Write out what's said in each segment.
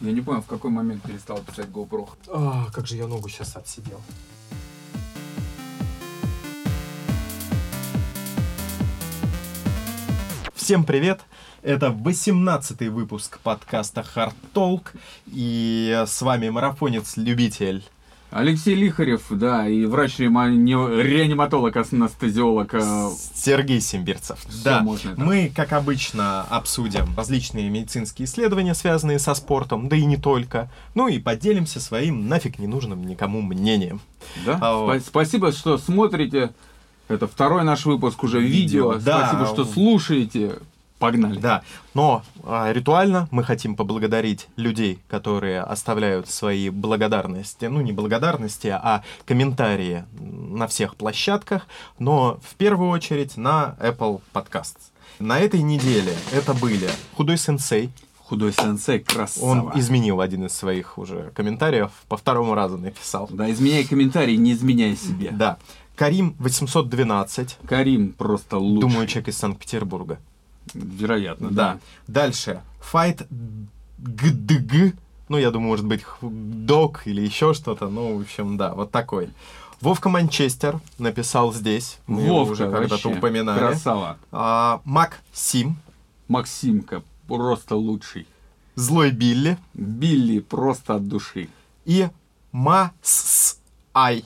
Я не понял, в какой момент перестал писать GoPro. А, как же я ногу сейчас отсидел. Всем привет! Это 18-й выпуск подкаста Hard Talk. И с вами марафонец-любитель Алексей Лихарев, да, и врач-реаниматолог, анестезиолог. э, Сергей Симбирцев. Всё да, можно, да. мы, как обычно, обсудим различные медицинские исследования, связанные со спортом, да и не только. Ну и поделимся своим нафиг ненужным никому мнением. Да? А. Спа- Спасибо, что смотрите. Это второй наш выпуск уже видео. Видео, да. Спасибо, что слушаете. Погнали. Да, но а, ритуально мы хотим поблагодарить людей, которые оставляют свои благодарности, ну не благодарности, а комментарии на всех площадках, но в первую очередь на Apple Podcasts. На этой неделе это были Худой Сенсей, Худой сенсей, красава. он изменил один из своих уже комментариев, по второму разу написал. Да, изменяй комментарий, не изменяй себе. Да. Карим 812, Карим просто лучший. думаю, человек из Санкт-Петербурга. Вероятно, Да. да. Дальше. Fight ГДГ. Ну, я думаю, может быть, док или еще что-то. Ну, в общем, да, вот такой. Вовка Манчестер написал здесь. Мы Вовка уже когда-то упоминали. Красава. А, Мак Сим. Максимка просто лучший. Злой Билли. Билли просто от души. И Мас Ай.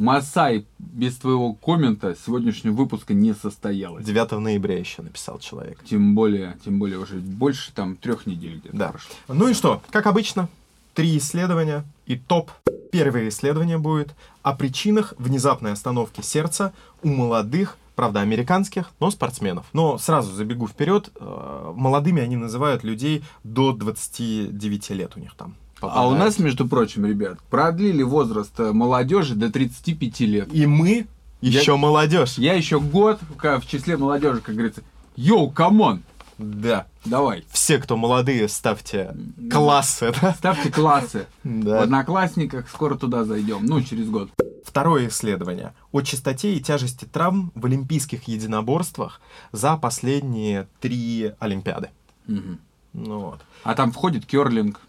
Масай, без твоего коммента сегодняшнего выпуска не состоялось. 9 ноября еще написал человек. Тем более, тем более уже больше там трех недель где-то Да. прошло. Ну и что? Как обычно, три исследования и топ. Первое исследование будет о причинах внезапной остановки сердца у молодых, правда, американских, но спортсменов. Но сразу забегу вперед, э, молодыми они называют людей до 29 лет у них там. А у попадают. нас, между прочим, ребят, продлили возраст э, молодежи до 35 лет. И мы Я- еще молодежь. Я еще год в в числе молодежи, как говорится. Yo, come on! Да. Давай. Все, кто молодые, ставьте классы. да? Ставьте классы. В Да. Одноклассниках скоро туда зайдем. Ну, через год. Второе исследование о частоте и тяжести травм в олимпийских единоборствах за последние три Олимпиады. Мгм. Ну вот. А там входит керлинг.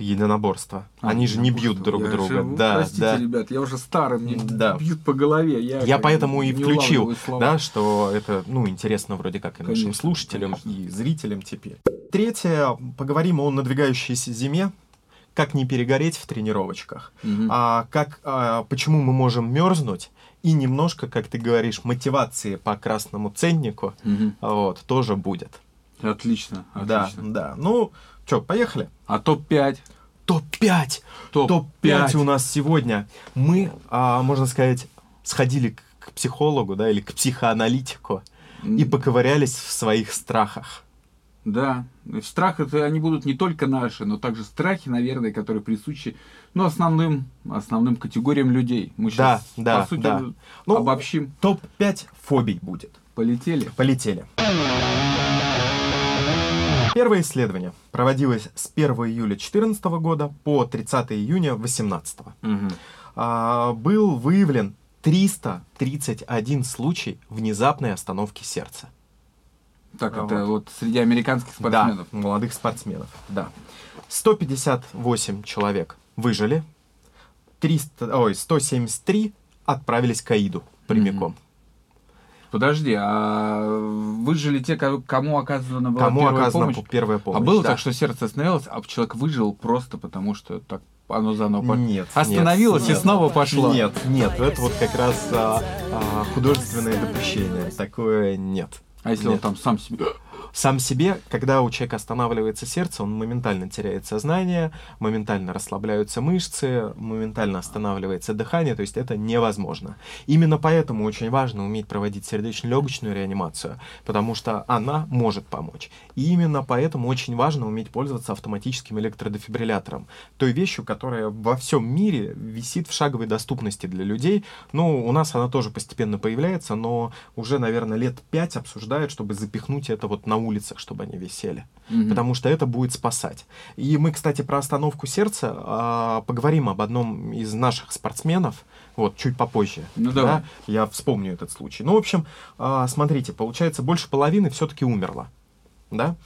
Единоборство. А, Они же не ну, бьют друг я друга. же- да, Простите, да. ребят, я уже старый, мне Да. бьют по голове. Я, Я поэтому и включил, да, что это, ну, интересно вроде как и нашим Конечно, слушателям, конечно. и зрителям теперь. Третье, поговорим о надвигающейся зиме, как не перегореть в тренировочках, Мгм. а как, а, почему мы можем мерзнуть, и немножко, как ты говоришь, мотивации по красному ценнику, Мгм. вот, тоже будет. Отлично, Да, отлично. да. Ну, что, поехали? А топ-5? Топ-5! Топ-5 у нас сегодня. Мы, а, можно сказать, сходили к, психологу, да, или к психоаналитику и поковырялись в своих страхах. Да. Страх это они будут не только наши, но также страхи, наверное, которые присущи ну, основным, основным категориям людей. Мы Да, сейчас, да, по сути, да. Ну, обобщим. Топ-5 фобий будет. Полетели. Полетели. Первое исследование проводилось с 1 июля 2014 года по 30 июня 2018. Мгм. А, был выявлен 331 случай внезапной остановки сердца. Так, А это вот. вот среди американских спортсменов. Да, молодых спортсменов, да. 158 человек выжили, 300, ой, 173 отправились к Аиду прямиком. Подожди, а выжили те, ко- кому оказана была Кому первая оказана помощь? первая помощь? а было да. так, что сердце остановилось, а человек выжил просто потому, что так оно заново по- Нет. остановилось нет, и снова пошло. Нет, нет, это вот как раз а, а, художественное допущение. Такое нет. А если он Нет. там сам себе... Сам себе, когда у человека останавливается сердце, он моментально теряет сознание, моментально расслабляются мышцы, моментально останавливается дыхание, то есть это невозможно. Именно поэтому очень важно уметь проводить сердечно-легочную реанимацию, потому что она может помочь. И именно поэтому очень важно уметь пользоваться автоматическим электродефибриллятором, той вещью, которая во всем мире висит в шаговой доступности для людей. Ну, у нас она тоже постепенно появляется, но уже, наверное, лет пять обсуждают, чтобы запихнуть это вот на улицах, чтобы они висели. Мгм. Потому что это будет спасать. И мы, кстати, про остановку сердца а, поговорим об одном из наших спортсменов, вот, чуть попозже. Ну, да, давай. я вспомню этот случай. Ну, в общем, а, смотрите, получается, больше половины все-таки умерло. Да?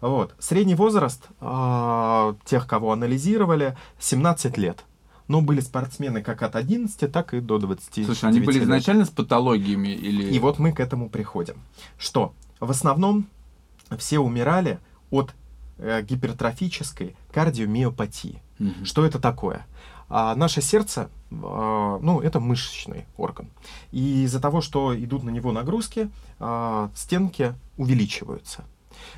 Вот. Средний возраст э, тех, кого анализировали, 17 лет. Но были спортсмены как от 11, так и до 20. Слушай, они были изначально с патологиями или... И вот мы к этому приходим. Что? В основном все умирали от э, гипертрофической кардиомиопатии. Мгм. Что это такое? А наше сердце, а, ну, это мышечный орган. И из-за того, что идут на него нагрузки, а, стенки увеличиваются.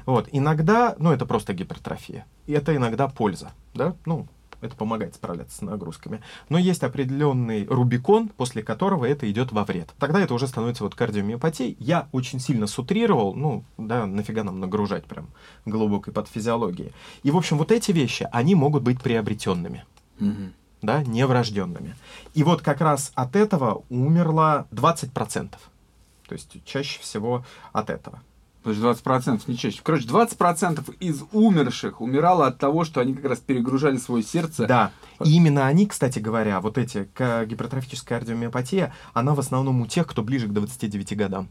Вот. Иногда, ну, это просто гипертрофия. И это иногда польза, да? Ну, это помогает справляться с нагрузками. Но есть определенный рубикон, после которого это идет во вред. Тогда это уже становится вот кардиомиопатией. Я очень сильно сутрировал, ну, да, нафига нам нагружать прям глубокой подфизиологии. И, в общем, вот эти вещи, они могут быть приобретенными Мгм. да, неврожденными. И вот как раз от этого умерло 20%. То есть чаще всего от этого. То есть 20% не чаще. Короче, 20% из умерших умирало от того, что они как раз перегружали свое сердце. Да. И именно они, кстати говоря, вот эти гипертрофическая кардиомиопатия, она в основном у тех, кто ближе к 29 годам.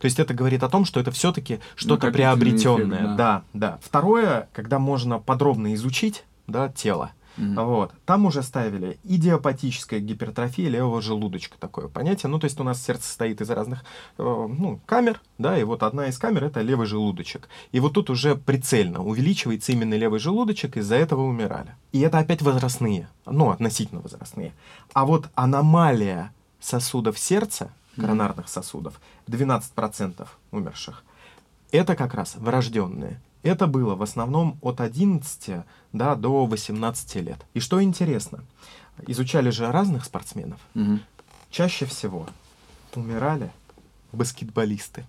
То есть это говорит о том, что это все-таки что-то Накопительный приобретенное. эффект, да, да. Второе, когда можно подробно изучить да, тело. Мгм. Вот. Там уже ставили идиопатическая гипертрофия левого желудочка, такое понятие. Ну, то есть у нас сердце состоит из разных э, ну, камер, да, и вот одна из камер это левый желудочек. И вот тут уже прицельно увеличивается именно левый желудочек, из-за этого умирали. И это опять возрастные, ну, относительно возрастные. А вот аномалия сосудов сердца, коронарных сосудов, 12% умерших, это как раз врожденные. Это было в основном от 11 да, до 18 лет. И что интересно, изучали же разных спортсменов. Мгм. Чаще всего умирали баскетболисты.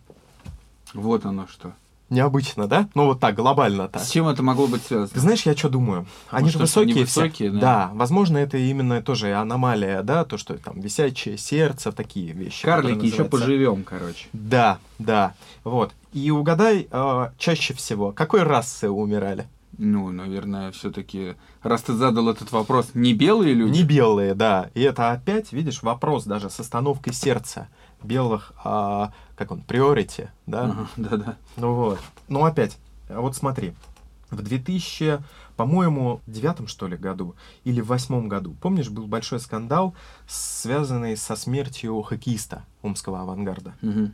Вот оно что. Необычно, да? Ну вот так, глобально-то. С чем это могло быть Ты связано? знаешь, я что думаю? Они Может, же они высокие все. высокие, да? возможно, это именно тоже аномалия, да, то, что там висячее сердце, такие вещи. Карлики еще поживем, короче. Да, да. Вот. И угадай, э, чаще всего, какой расы умирали? Ну, наверное, все-таки, раз ты задал этот вопрос, не белые люди? Не белые, да. И это опять, видишь, вопрос даже с остановкой сердца белых, а, как он, приорити, да? Да-да. Ну вот. Ну опять, а вот смотри, в 2000, по-моему, девятом, что ли, году или в восьмом году, помнишь, был большой скандал, связанный со смертью хоккеиста омского авангарда. Мгм.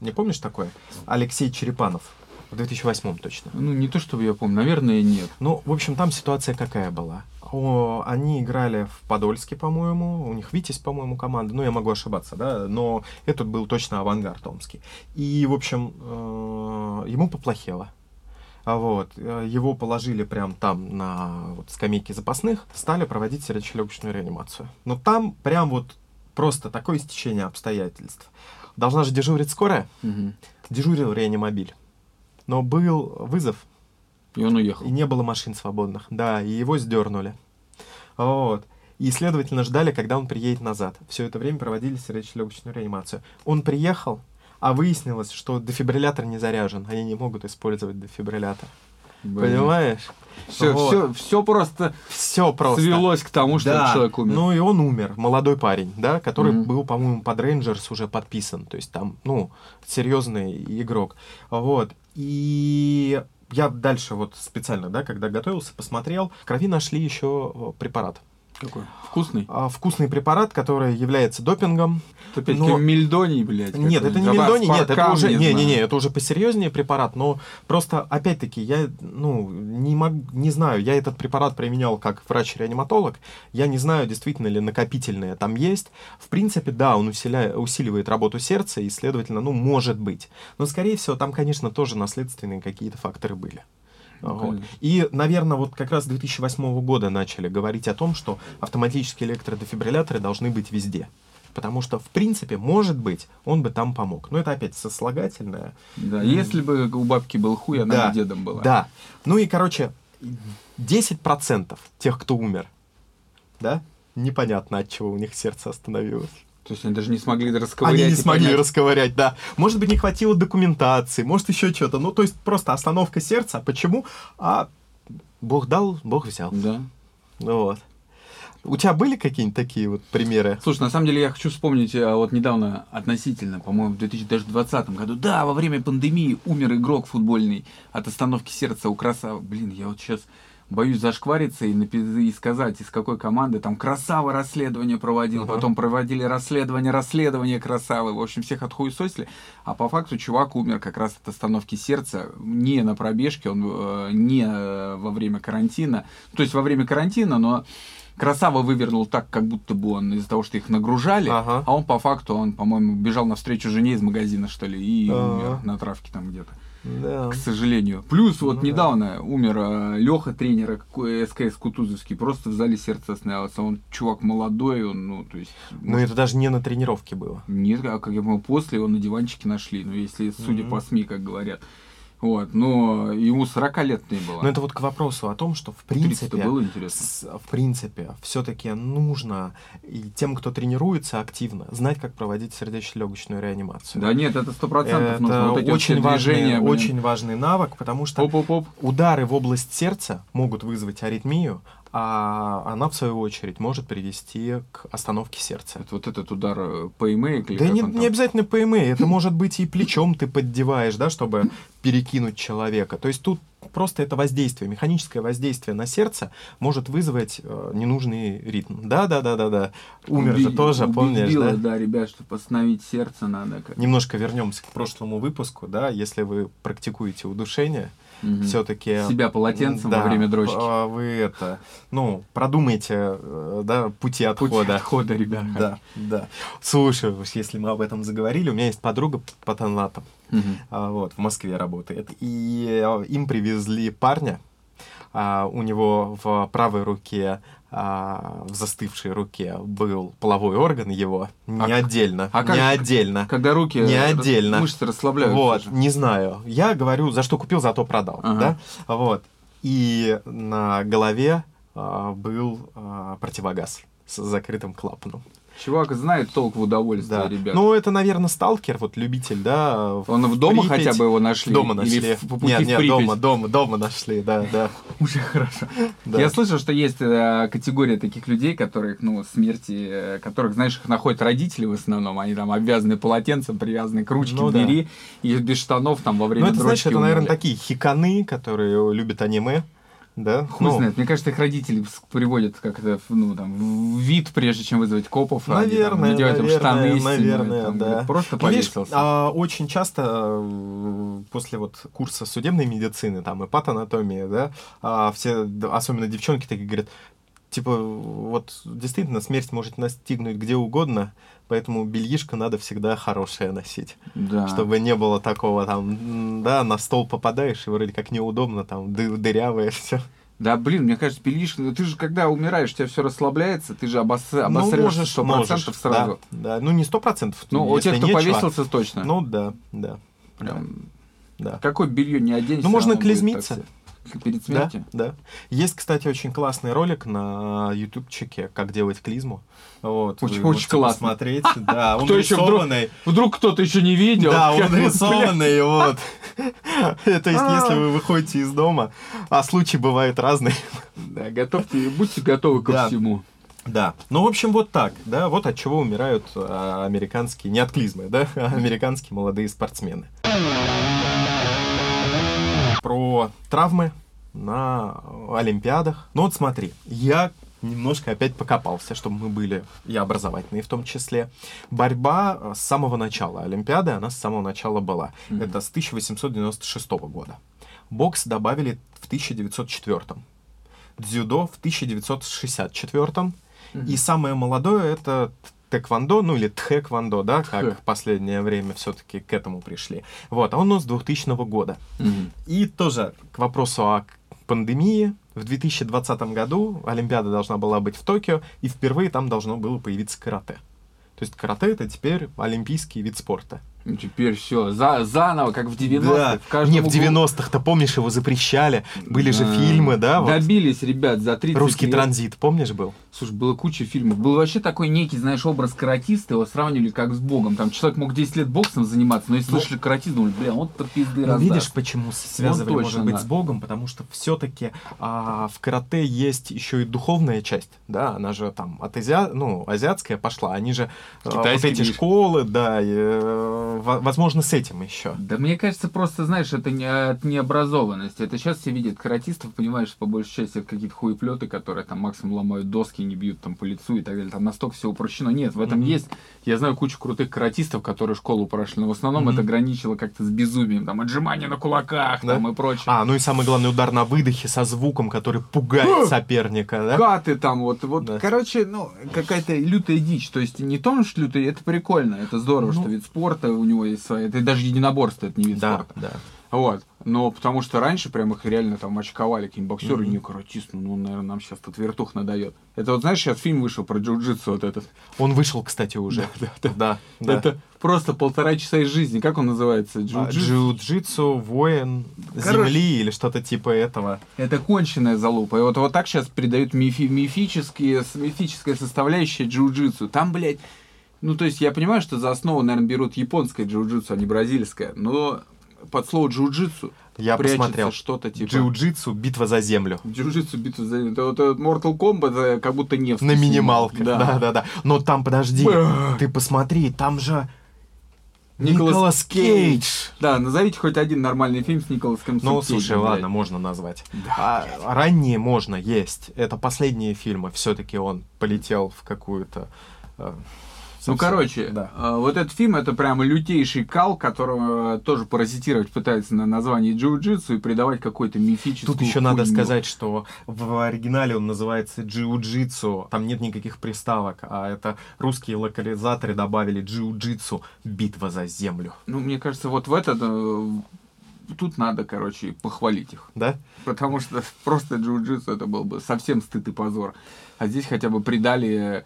Не помнишь такое? Алексей Черепанов. В 2008 точно. Ну, не то чтобы я помню, наверное, нет. Ну, в общем, там ситуация какая была? О, они играли в Подольске, по-моему, у них Витязь, по-моему, команда, ну, я могу ошибаться, да, но этот был точно авангард омский. И, в общем, э, ему поплохело. А вот, э, его положили прям там на вот, скамейке запасных, стали проводить сердечно-легочную реанимацию. Но там прям вот просто такое стечение обстоятельств. Должна же дежурить скорая, Мгм. дежурил реанимобиль. Но был вызов, И он уехал. и не было машин свободных. Да, и его сдернули. Вот. И, следовательно, ждали, когда он приедет назад. Все это время проводили сердечно-легочную реанимацию. Он приехал, а выяснилось, что дефибриллятор не заряжен. Они не могут использовать дефибриллятор. Понимаешь? Все, Вот. все, все просто, Все просто. свелось к тому, что Да, человек умер. Ну и он умер, молодой парень, да, который Мгм. был, по-моему, под Рейнджерс уже подписан, то есть там, ну, серьезный игрок, вот. И я дальше вот специально, да, когда готовился, посмотрел, в крови нашли еще э, препарат. Какой? Вкусный? А, Вкусный препарат, который является допингом. Это опять Но- мельдоний, блядь. Нет, это не мельдоний, нет, это уже, не, не, не, это уже посерьезнее препарат, но просто, опять-таки, я, ну, не мог, не знаю, я этот препарат применял как врач-реаниматолог, я не знаю, действительно ли накопительное там есть. В принципе, да, он усиля- усиливает работу сердца, и, следовательно, ну, может быть. Но, скорее всего, там, конечно, тоже наследственные какие-то факторы были. Вот. И, наверное, вот как раз с 2008 года начали говорить о том, что автоматические электродефибрилляторы должны быть везде. Потому что, в принципе, может быть, он бы там помог. Но это опять сослагательное. Да, если бы у бабки был хуй, она Да, бы дедом была. Да. Ну и, короче, 10% тех, кто умер, да, непонятно, от чего у них сердце остановилось. То есть они даже не смогли расковырять. Они не смогли понять. расковырять, да. Может быть, не хватило документации, может, еще что-то. Ну, то есть, просто остановка сердца. Почему? А Бог дал, Бог взял. Да. Ну Вот. У тебя были какие-нибудь такие вот примеры? Слушай, на самом деле я хочу вспомнить а, вот недавно относительно, по-моему, в 2020 году. Да, во время пандемии умер игрок футбольный от остановки сердца у красава. Блин, я вот сейчас боюсь зашквариться и, напи- и сказать, из какой команды. Там Красава расследование проводил, Ага. потом проводили расследование, расследование Красавы. В общем, всех отхуесосили. А по факту чувак умер как раз от остановки сердца. Не на пробежке, он э, не э, во время карантина. То есть во время карантина, но Красава вывернул так, как будто бы он из-за того, что их нагружали, Ага. а он по факту, он, по-моему, бежал навстречу жене из магазина, что ли, и Ага. умер на травке там где-то Да. к сожалению. Плюс вот Ну да. недавно умер Леха, тренера какой- СКС Кутузовский, просто в зале сердце остановился. Он чувак молодой, он, ну, то есть... Но может, это даже не на тренировке было. Нет, а как я понял, после его на диванчике нашли, ну, если судя Мгм. по СМИ, как говорят. Вот, но ему 40 лет не было. Но это вот к вопросу о том, что в 30 принципе... было интересно. с- в принципе, все-таки нужно и тем, кто тренируется активно, знать, как проводить сердечно-легочную реанимацию. Да нет, это сто процентов Это нужно. Вот эти вот очень, все важный, движения, блин. очень важный навык, потому что Оп-оп-оп. удары в область сердца могут вызвать аритмию, а она, в свою очередь, может привести к остановке сердца. Это вот этот удар э, ПМЭ или Да не, не обязательно ПМА, это может быть и плечом ты поддеваешь, да, чтобы перекинуть человека. То есть тут просто это воздействие, механическое воздействие на сердце может вызвать э, ненужный ритм. Да, да, да, да, да. Умер же Уби- тоже, помнишь, да? да, ребят, что остановить сердце надо. Как... Немножко вернемся к прошлому выпуску, да, если вы практикуете удушение, Мгм. все-таки Себя полотенцем во время дрочки. Вы это, ну, продумайте, э, да, пути отхода. отхода, ребят. Да, да. Слушай, уж если мы об этом заговорили, у меня есть подруга патонатом, Мгм. а, вот, в Москве работает, и э, им привезли парня, а, у него в правой руке, а, в застывшей руке был половой орган его, не А- отдельно, а как- не отдельно. Когда руки Не рас- отдельно. мышцы расслабляются. Вот, же. не знаю. Я говорю, за что купил, зато продал. Ага. Да? Вот. И на голове а, был а, противогаз с закрытым клапаном. Чувак знает толк в удовольствии, Да. ребят. Ну, это, наверное, сталкер, вот любитель, да. Он в дома Припять. хотя бы его нашли? Дома нашли. Или в- по пути нет, нет, Припять? дома, дома, дома нашли, да, да. Уже хорошо. да. Я слышал, что есть э, категория таких людей, которых, ну, смерти, э, которых, знаешь, их находят родители в основном. Они там обвязаны полотенцем, привязаны к ручке Ну да. двери, и без штанов там во время Ну, это, дрочки это, наверное, умерли. такие хиканы, которые любят аниме, да. Хуй Ну, знает. Мне кажется, их родители приводят как-то, ну, там, в вид, прежде чем вызвать копов. а они там Наверное, им наверное, штаны, наверное, там, да. Просто Ну, видишь, повесился. а, очень часто после вот курса судебной медицины, там, и патанатомии, да, а, все, особенно девчонки такие говорят, типа, вот действительно смерть может настигнуть где угодно, поэтому бельишко надо всегда хорошее носить, Да. чтобы не было такого там, да, на стол попадаешь и вроде как неудобно, там, ды- дырявое все. Да, блин, мне кажется, бельишко, ну, ты же когда умираешь, у тебя все расслабляется, ты же обос... Ну, обосрешься можешь, 100% можешь, сразу. Да, да, ну не сто процентов. Ну, у тех, кто нечего. повесился, точно. Ну, да, да, Прям, да. Какое белье не оденься, Ну, можно клизмиться. Перед Да, смертью? да. Есть, кстати, очень классный ролик на ютубчике, как делать клизму. Вот, Очень- вы очень классно. посмотреть. Да, он Кто еще вдруг- рисованный. Вдруг кто-то еще не видел. Да, он рисованный, вот. То есть, А. если вы выходите из дома, а случаи бывают разные. Да, готовьте, будьте готовы ко Да. всему. Да. Ну, в общем, вот так, да, вот от чего умирают а, американские, не от клизмы, да, а американские молодые спортсмены. Про травмы на Олимпиадах. Ну вот смотри, я немножко опять покопался, чтобы мы были и образовательные в том числе. Борьба э, с самого начала Олимпиады, она с самого начала была. Мгм. Это с 1896 года. Бокс добавили в 1904. Дзюдо в 1964. И самое молодое это тэквондо, ну или тхэквондо, да, как Тхэ. в последнее время все-таки к этому пришли. Вот, а он у нас с 2000 года. Мгм. И тоже к вопросу о пандемии. В 2020 году Олимпиада должна была быть в Токио, и впервые там должно было появиться карате. То есть карате это теперь олимпийский вид спорта. Ну, теперь все, за, заново, как в 90-х. Да. В каждом Не, в углу. 90-х-то, помнишь, его запрещали. Были же фильмы, да? вот. Добились, ребят, за 30 Русский лет. транзит, помнишь, был? Слушай, было куча фильмов. Был вообще такой некий, знаешь, образ каратиста, его сравнивали как с богом. Там человек мог 10 лет боксом заниматься, но если Ну. слышали каратист, думали, бля, вот то пизды Ну, видишь, почему связывали, точно, может быть, да. с Богом, потому что все-таки в карате есть еще и духовная часть, да, она же там от азиа... ну, азиатская пошла, они же а, вот Китайский эти ближе. школы, да, и, э, возможно, с этим еще. Да мне кажется, просто, знаешь, это не от необразованности. Это сейчас все видят каратистов, понимаешь, по большей части это какие-то хуеплеты, которые там максимум ломают доски, не бьют там по лицу и так далее. Там настолько все упрощено. Нет, в этом Мгм. есть. Я знаю кучу крутых каратистов, которые школу прошли, но в основном Мгм. это граничило как-то с безумием. Там отжимания на кулаках Да? там и прочее. А, ну и самый главный удар на выдохе со звуком, который пугает соперника, да? Каты там, вот, вот, Да. короче, ну, какая-то лютая дичь. То есть не то, что лютая, это прикольно, это здорово, Ну. что вид спорта него есть своя. Это даже единоборство, это не вид Да, спорта. да. Вот. Но потому что раньше прям их реально там очковали, какие-нибудь боксеры, Мгм. не каратист, ну, он, наверное, нам сейчас тут вертух надает. Это вот, знаешь, сейчас фильм вышел про джиу-джитсу вот этот. Он вышел, кстати, уже. Да, да, Да, да. Это просто полтора часа из жизни. Как он называется? А, Джиу-джитсу? Джиу-джитсу, воин Короче. земли или что-то типа этого. Это конченая залупа. И вот, вот так сейчас передают мифи- мифические, мифическая составляющая джиу-джитсу. Там, блядь, ну, то есть я понимаю, что за основу, наверное, берут японское джиу-джитсу, а не бразильское. Но под слово джиу-джитсу Я посмотрел. что-то типа... Джиу-джитсу, битва за землю. Джиу-джитсу битва за... Это вот этот Mortal Kombat э, как будто не На минималках, да. да, да, Но там, подожди, ты посмотри, там же Николас Николас Кейдж. Кейдж. Да, назовите хоть один нормальный фильм с Николасом Ну, Кейджем, слушай, блядь. ладно, можно назвать. Да. А, ранние можно, есть. Это последние фильмы. Все-таки он полетел в какую-то... э, Ну, короче, да. э, вот этот фильм это прямо лютейший кал, которого тоже паразитировать пытается на названии джиу-джитсу и придавать какой-то мифическую Тут еще надо сказать, что в оригинале он называется джиу-джитсу, там нет никаких приставок, а это русские локализаторы добавили джиу-джитсу «Битва за землю». Ну, мне кажется, вот в этот... э, Тут надо, короче, похвалить их. Да? Потому что просто джиу-джитсу это был бы совсем стыд и позор. А здесь хотя бы придали,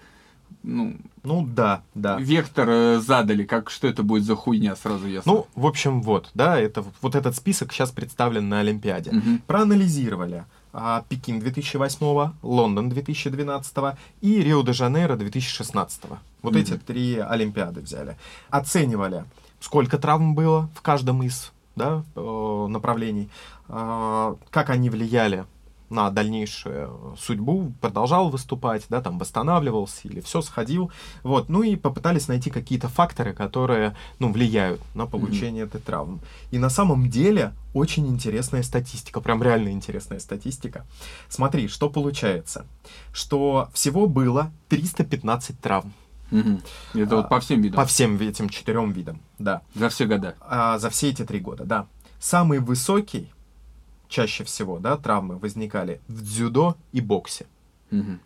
ну, Ну да, да. вектор э, задали, как что это будет за хуйня, сразу ясно. Ну, в общем, вот, да, это вот этот список сейчас представлен на Олимпиаде. Мгм. Проанализировали а, Пекин 2008, Лондон 2012 и Рио-де-Жанейро 2016. Вот Мгм. эти три Олимпиады взяли. Оценивали, сколько травм было в каждом из да, э, направлений, а, как они влияли на дальнейшую судьбу, продолжал выступать, да, там восстанавливался или все сходил, вот, ну и попытались найти какие-то факторы, которые, ну, влияют на получение этой травмы. И на самом деле очень интересная статистика, прям реально интересная статистика. Смотри, что получается, что всего было 315 травм Мгм. Это вот А, по всем видам. по всем этим четырем видам, да, За все года. а, за все эти три года, да. Самый высокий, чаще всего, да, травмы возникали в дзюдо и боксе. Мгм.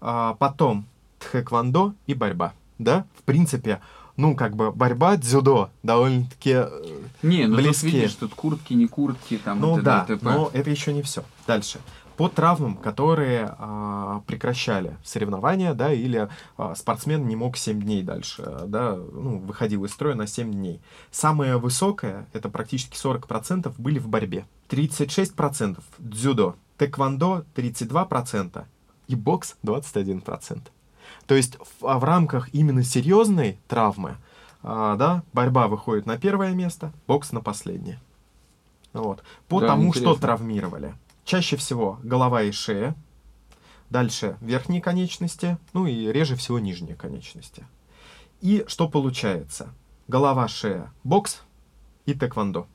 А потом тхэквондо и борьба, да. В принципе, ну, как бы борьба, дзюдо довольно-таки... э, Не, ну тут Близкие. видишь, тут куртки, не куртки, там Ну т.д. да, т.п. но это еще не все. Дальше. По травмам, которые а, прекращали соревнования, да, или а, спортсмен не мог 7 дней дальше, да, ну, выходил из строя на 7 дней. Самое высокое, это практически 40%, были в борьбе. 36% дзюдо, тэквондо 32% и бокс 21%. То есть в, а в рамках именно серьезной травмы, а, да, борьба выходит на первое место, бокс на последнее. Вот. По Да, тому, что интересно. травмировали. Чаще всего голова и шея, дальше верхние конечности, ну и реже всего нижние конечности. И что получается? Голова, шея, бокс и тэквондо.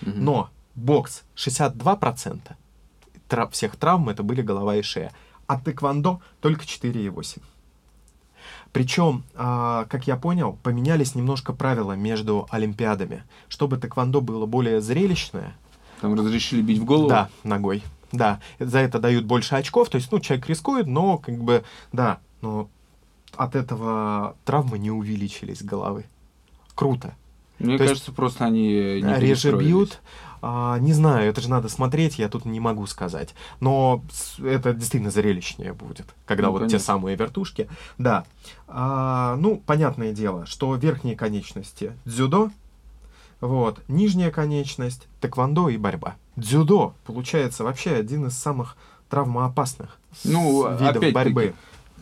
Мгм. Но бокс 62% тра- всех травм это были голова и шея, а тэквондо только 4,8%. Причем, а, как я понял, поменялись немножко правила между олимпиадами. Чтобы тэквондо было более зрелищное, Там разрешили бить в голову. да, ногой, да, за это дают больше очков, то есть, ну, человек рискует, но, как бы, да, но от этого травмы не увеличились головы. Круто. Мне То есть- кажется, просто они не реже бьют. А, не знаю, это же надо смотреть, я тут не могу сказать. Но это действительно зрелищнее будет, когда Ну, вот те конечно. самые вертушки. Да. А, ну, понятное дело, что верхние конечности дзюдо, вот, нижняя конечность, тэквондо и борьба. Дзюдо, получается, вообще один из самых травмоопасных Ну, видов борьбы.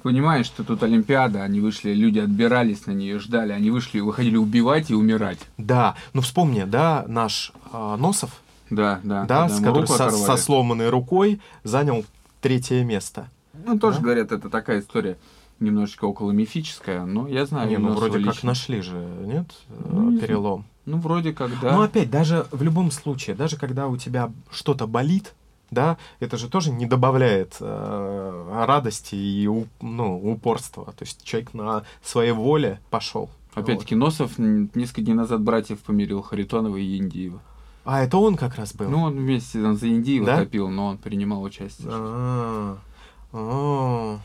Понимаешь, что тут Олимпиада, они вышли, люди отбирались на нее, ждали, они вышли, выходили убивать и умирать. Да, ну вспомни, да, наш а, Носов, Да, да. да, с который со, со сломанной рукой занял третье место. Ну, тоже Да? говорят, это такая история немножечко около мифическая, но я знаю. не, ну вроде как лично. нашли же, нет, э, Ну, не перелом. Ну, вроде как, да. Но опять, даже в любом случае, даже когда у тебя что-то болит, да, это же тоже не добавляет э, радости и ну, упорства. То есть человек на своей воле пошел. Опять-таки, Носов м, несколько дней назад братьев помирил, Харитонова и Индиева. А это он как раз был. Ну, он вместе он за Индиева Да? топил, но он принимал участие. А,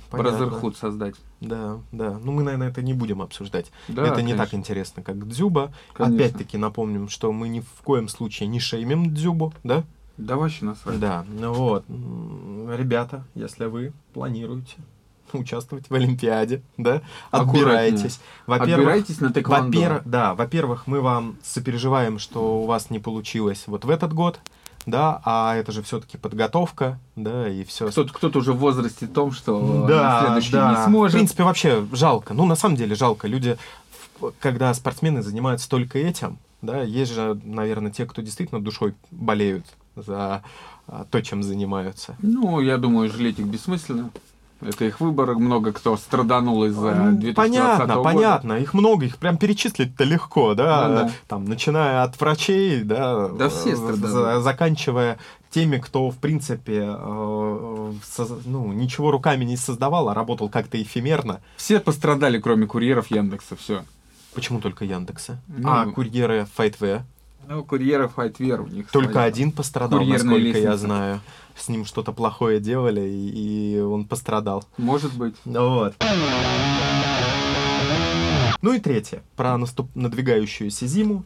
понятно. Бразерхуд создать. Да, да. Ну, мы, наверное, это не будем обсуждать. Да, это не так интересно, как Дзюба. Опять-таки напомним, что мы ни в коем случае не шеймим Дзюбу, да? Да вообще насрать. Да, ну вот. Ребята, если вы планируете участвовать в Олимпиаде, да, отбирайтесь. Во-первых, Отбирайтесь на тэквондо. во-первых, да, во-первых, мы вам сопереживаем, что у вас не получилось вот в этот год, да, а это же все-таки подготовка, да, и все. Кто-то, кто-то уже в возрасте том, что Да, следующий да. не сможет. В принципе, вообще жалко. Ну, на самом деле жалко. Люди, когда спортсмены занимаются только этим, да, есть же, наверное, те, кто действительно душой болеют за а, то, чем занимаются. Ну, я думаю, жалеть их бессмысленно. Это их выбор. Много кто страданул из-за Ну, 2020 понятно, года. понятно. Их много, их прям перечислить-то легко, да. Ну да. Там, начиная от врачей, да, Да все за- заканчивая теми, кто, в принципе, э, соз- ну, ничего руками не создавал, а работал как-то эфемерно. Все пострадали, кроме курьеров Яндекса. Все. Почему только Яндекса? Ну, а курьеры Файтве? Ну, курьеров Файтвер у них. Только своя. один пострадал, Курьерная насколько я лестница. знаю. С ним что-то плохое делали, и, и он пострадал. Может быть. Вот. Ну и третье. Про наступ... надвигающуюся зиму.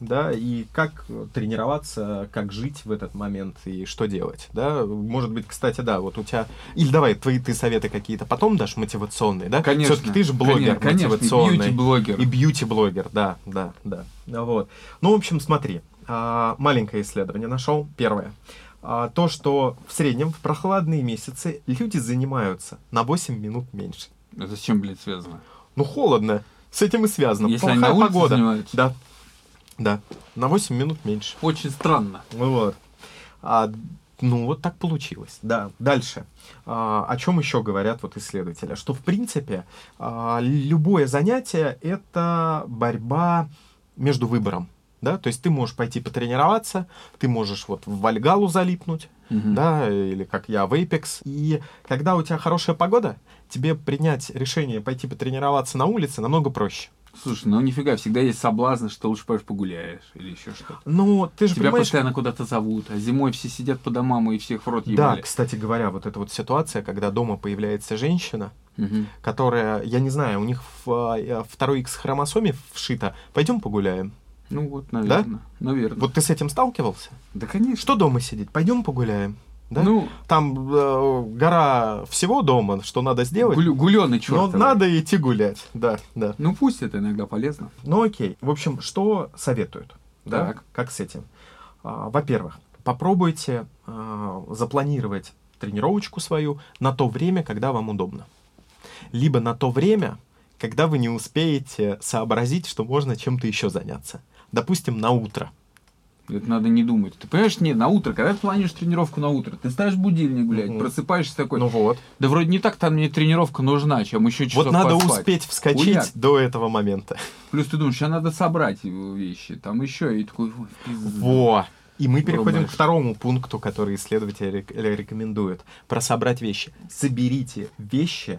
Да, и как тренироваться, как жить в этот момент и что делать, да, может быть, кстати, да, вот у тебя, или давай, твои ты советы какие-то потом дашь мотивационные, да, Конечно. все-таки ты же блогер Конечно, мотивационный, бьюти-блогер. и бьюти-блогер, да, да, да. Вот. Ну, в общем, смотри, а, маленькое исследование нашел. Первое. А, То, что в среднем в прохладные месяцы люди занимаются на 8 минут меньше. Это с чем, блядь, связано? Ну, холодно. С этим и связано. Если Плохая они на погода. занимаются? Да. Да. На 8 минут меньше. Очень странно. Ну Вот. А, ну, вот так получилось. Да. Дальше. А, о чем еще говорят вот исследователи? Что, в принципе, а, любое занятие — это борьба между выбором. Да? То есть ты можешь пойти потренироваться, ты можешь вот в Вальгалу залипнуть, Мгм. да, или как я в Apex. И когда у тебя хорошая погода, тебе принять решение пойти потренироваться на улице намного проще. Слушай, ну нифига, всегда есть соблазн, что лучше пойдешь погуляешь или еще что-то. Ну, ты же Тебя понимаешь... постоянно куда-то зовут, а зимой все сидят по домам и всех в рот Да, ебали. кстати говоря, вот эта вот ситуация, когда дома появляется женщина, Мгм. которая, я не знаю, у них в э, второй X хромосоме вшито, пойдем погуляем. Ну вот, наверное. Наверное. Вот ты с этим сталкивался? Да, конечно. Что дома сидеть? Пойдем погуляем. Да? Ну, Там э, гора всего дома, что надо сделать. гулю- гуленый но черт. надо идти гулять. Да, да. Ну пусть это иногда полезно. Ну окей. В общем, что советуют? Да? Так. Как с этим? А, во-первых, попробуйте а, запланировать тренировочку свою на то время, когда вам удобно. Либо на то время, когда вы не успеете сообразить, что можно чем-то еще заняться. Допустим, на утро. Это надо не думать. Ты понимаешь, нет, на утро, когда ты планируешь тренировку на утро, ты ставишь будильник, блядь, Мгм. просыпаешься такой, Ну вот. да вроде не так там мне тренировка нужна, чем еще часов Вот надо поспать. успеть вскочить Хуяк. до этого момента. Плюс ты думаешь, сейчас надо собрать его вещи, там еще, и такой, ой, пизда. Во! И мы переходим Врубаешь. к второму пункту, который исследователи рек- рекомендуют. Про собрать вещи. Соберите вещи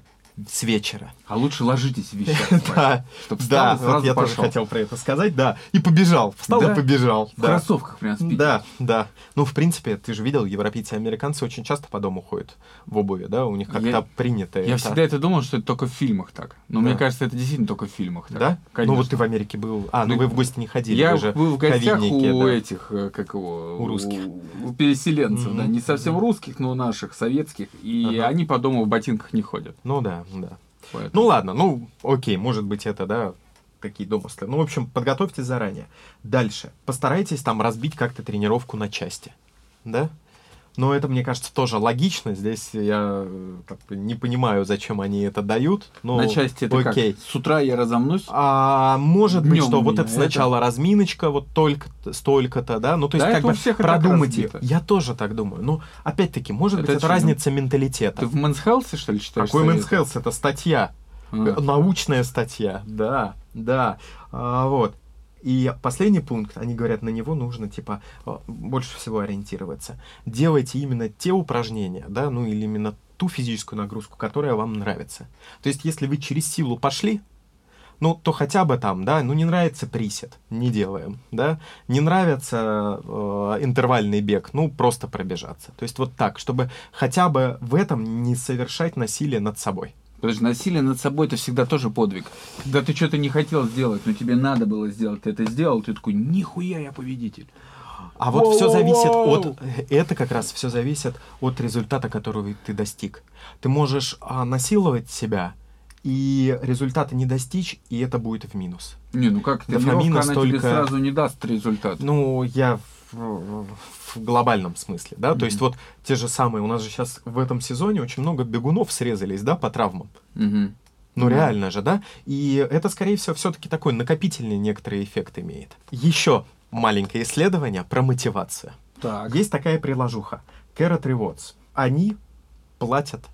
с вечера. А лучше ложитесь вещать. Да, Чтобы да, вот я тоже хотел про это сказать, да. И побежал, встал и побежал. В кроссовках прям спите. Да, да. Ну, в принципе, ты же видел, европейцы и американцы очень часто по дому ходят в обуви, да, у них как-то принято Я всегда это думал, что это только в фильмах так. Но мне кажется, это действительно только в фильмах так. Да? Ну, вот ты в Америке был. А, ну, Ну, вы в гости не ходили, Я был в гостях у этих, э, как его, У русских. у переселенцев, да, не совсем русских, но наших, советских, и они по дому в ботинках не ходят. Ну да, да. Поэтому- Ну ладно, ну окей, может быть это, да, такие домыслы. Ну, в общем, подготовьтесь заранее. Дальше. Постарайтесь там разбить как-то тренировку на части. Да? Но это, мне кажется, тоже логично. Здесь я э, как не понимаю, зачем они это дают. Ну, На части это окей. как? С утра я разомнусь. А может быть, что вот это сначала разминочка, вот только столько-то, да? Ну, то есть, Да, как это бы всех продумать разбито. Я тоже так думаю. Ну, опять-таки, может Это быть, это разница менталитета. Ты в Health, что ли, читаешь? Какой? Health? Это статья. А. Научная статья, да, да. А, вот. И последний пункт, они говорят, на него нужно, типа, а, больше всего ориентироваться. Делайте именно те упражнения, да, ну или именно ту физическую нагрузку, которая вам нравится. То есть, если вы через силу пошли, ну, то хотя бы там, да, ну не нравится присед, не делаем, да, не нравится э, интервальный бег, ну просто пробежаться. То есть вот так, чтобы хотя бы в этом не совершать насилие над собой. Подожди, насилие над собой это всегда тоже подвиг. Когда ты что-то не хотел сделать, но тебе надо было сделать, ты это сделал, ты такой, нихуя я победитель. А вот все зависит от... Это как раз все зависит от результата, которого ты достиг. Ты можешь а, насиловать себя, и результата не достичь, и это будет в минус. Не, ну как, тренировка, она тебе столько- сразу не даст результат. Ну, я в, в глобальном смысле, да, то Мгм. есть вот те же самые, у нас же сейчас в этом сезоне очень много бегунов срезались, да, по травмам. Мгм. Ну, Да. реально же, да? И это, скорее всего, все-таки такой накопительный некоторый эффект имеет. Еще маленькое исследование про мотивацию. Так. Есть такая приложуха Carrot Rewards. Они платят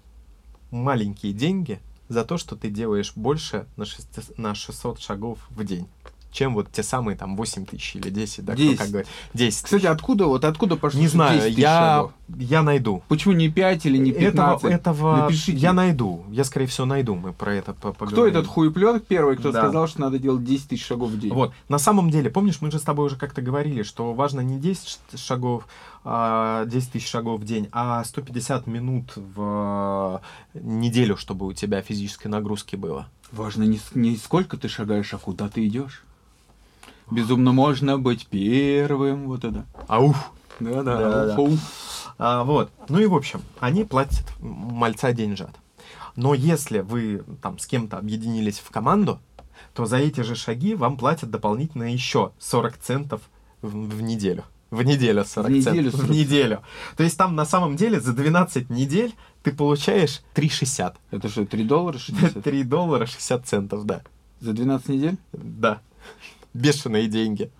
маленькие деньги за то, что ты делаешь больше на, 600 на 600 шагов в день, чем вот те самые там 8 тысяч или 10, да, кто 10. как говорит. 10 Кстати, откуда, вот откуда пошло не знаю, 10 тысяч я, шагов? я найду. Почему не 5 или не 15? Этого, этого Напишите. я найду. Я, скорее всего, найду. Мы про это по- Кто поговорим. этот хуеплет первый, кто Да. сказал, что надо делать 10 тысяч шагов в день? Вот. На самом деле, помнишь, мы же с тобой уже как-то говорили, что важно не 10 ш- шагов, а, 10 тысяч шагов в день, а 150 минут в э, неделю, чтобы у тебя физической нагрузки было. Важно не, не сколько ты шагаешь, а куда ты идешь. Безумно можно быть первым, вот это. Ауф! Да-да. Да-да. Уф. А, вот. Ну и в общем, они платят мальца деньжат. Но если вы там с кем-то объединились в команду, то за эти же шаги вам платят дополнительно еще 40 центов в, в неделю. В неделю 40 В неделю центов. 40 В неделю. То есть там на самом деле за 12 недель ты получаешь 3,60. Это что, 3 доллара 60? 3 доллара 60 центов, да. За 12 недель? Да. Бешеные деньги.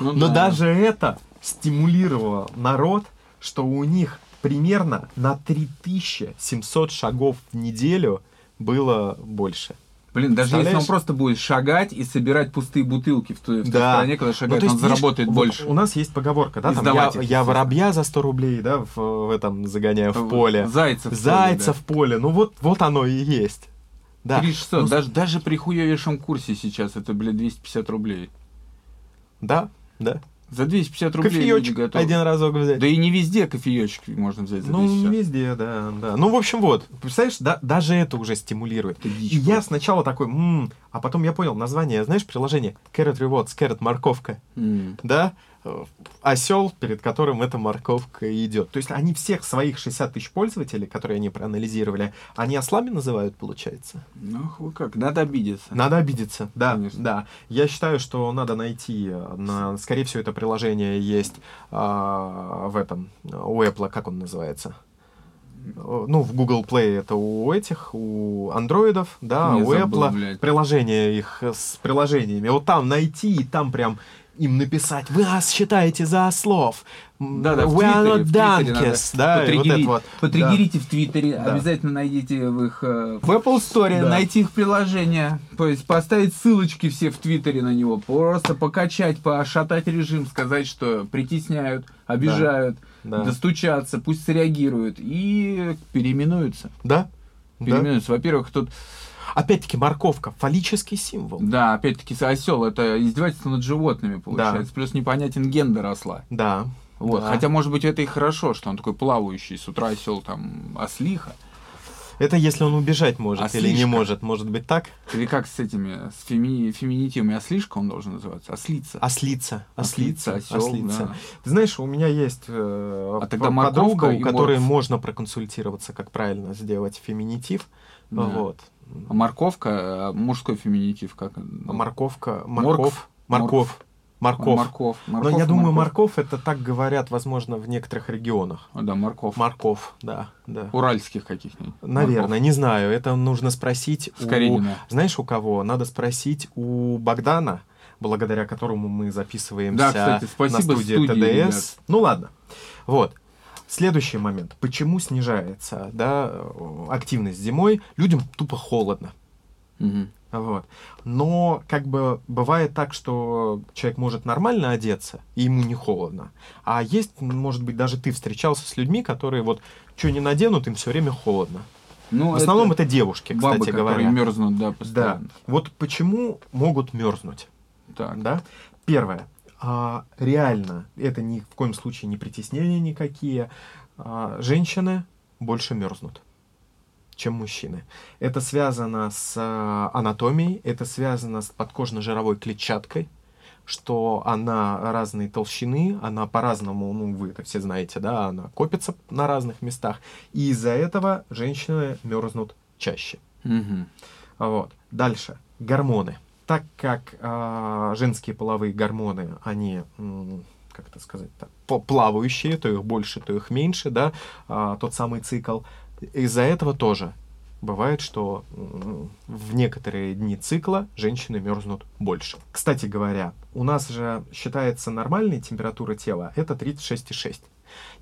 Ну Но да. даже это стимулировало народ, что у них примерно на 3700 шагов в неделю было больше. Блин, даже если он просто будет шагать и собирать пустые бутылки в той, в той Да. стране, когда Ну, шагает, то есть, он видишь, заработает вот больше. У нас есть поговорка, да, там я, я воробья за 100 рублей, да, в, в этом загоняю в поле. Зайцев. в поле, Зайца да. в поле. Ну вот, вот оно и есть. Да. 3600. Ну, даже, даже при хуевейшем курсе сейчас это, блядь, 250 рублей. Да, да. За 250 рублей люди Кофеечек готовы. один разок взять. Да и не везде кофеечек можно взять за ну, 250. не везде, да, да. Ну, в общем, вот. Представляешь, да, даже это уже стимулирует. Это дичь И я сначала такой, «М», а потом я понял название, знаешь, приложение Carrot Rewards, Carrot морковка, М. да? Осел, перед которым эта морковка идет. То есть они всех своих 60 тысяч пользователей, которые они проанализировали, они ослами называют, получается? Ну, как, надо обидеться. Надо обидеться, да, Конечно. да. Я считаю, что надо найти, э, на, скорее всего, это приложение есть а, в этом, у Apple, как он называется? Э, Ну, в Google Play это у этих, у андроидов, да, Я у забыл, Apple блядь. приложение их с приложениями. Вот там найти и там прям им написать, вы нас считаете за ослов. М, Да-да, в We are not donkeys. Да, и вот это вот. Потриггерите в Твиттере, Да. обязательно найдите в их... э, В Apple Store Да. найти их приложение, то есть поставить ссылочки все в Твиттере на него, просто покачать, пошатать режим, сказать, что притесняют, обижают, Да. достучаться, пусть среагируют и переименуются. Да, Да. переименуется. Во-первых, тут, Опять-таки, морковка фаллический символ. да, опять-таки, осел это издевательство над животными, получается. Плюс непонятен гендер осла. Да. Вот. да. Хотя, может быть, это и хорошо, что он такой плавающий. С утра осел там ослиха. Это если он убежать может или не Ослишка. может. Может быть так? Или как с этими, с феми- феминитивами ослишка он должен называться? Ослица. Ослица. Ослица, Ослица. осел, ослица. да. Ты знаешь, у меня есть э, А тогда подруга, у которой морф. можно проконсультироваться, как правильно сделать феминитив. Да. Вот. А морковка, а мужской феминитив, как? А Морковка, Моркв. морков, морков, морков. Морков. Но Морков, я думаю, морков. морков это так говорят, возможно, в некоторых регионах. А, Да, морков. Морков, да, да. Уральских каких-нибудь. Наверное, не знаю. Это нужно спросить С у... Каренина. Знаешь, у кого? Надо спросить у Богдана, благодаря которому мы записываемся Да, кстати, на спасибо студии студии, ТДС. ребят. Ну ладно. Вот. Следующий момент. Почему снижается да, активность зимой? Людям тупо холодно. Мгм. Вот. Но как бы бывает так, что человек может нормально одеться, и ему не холодно. А есть, может быть, даже ты встречался с людьми, которые вот что не наденут, им все время холодно. Ну, В основном это, девушки, бабы, кстати которые говоря. мерзнут, да, Да. постоянно. Вот почему могут мерзнуть. Так. Да? Первое. А, реально, это ни в коем случае не притеснения никакие. А, женщины больше мерзнут, чем мужчины. Это связано с а, анатомией, это связано с подкожно-жировой клетчаткой, что она разной толщины, она по-разному, ну, вы это все знаете, да, она копится на разных местах. И из-за этого женщины мерзнут чаще. Мгм. Вот. Дальше. Гормоны. Так как а, женские половые гормоны, они, как это сказать-то, по- плавающие, то их больше, то их меньше, да, а, тот самый цикл. Из-за этого тоже бывает, что в некоторые дни цикла женщины мерзнут больше. Кстати говоря, у нас же считается нормальной температура тела это 36,6.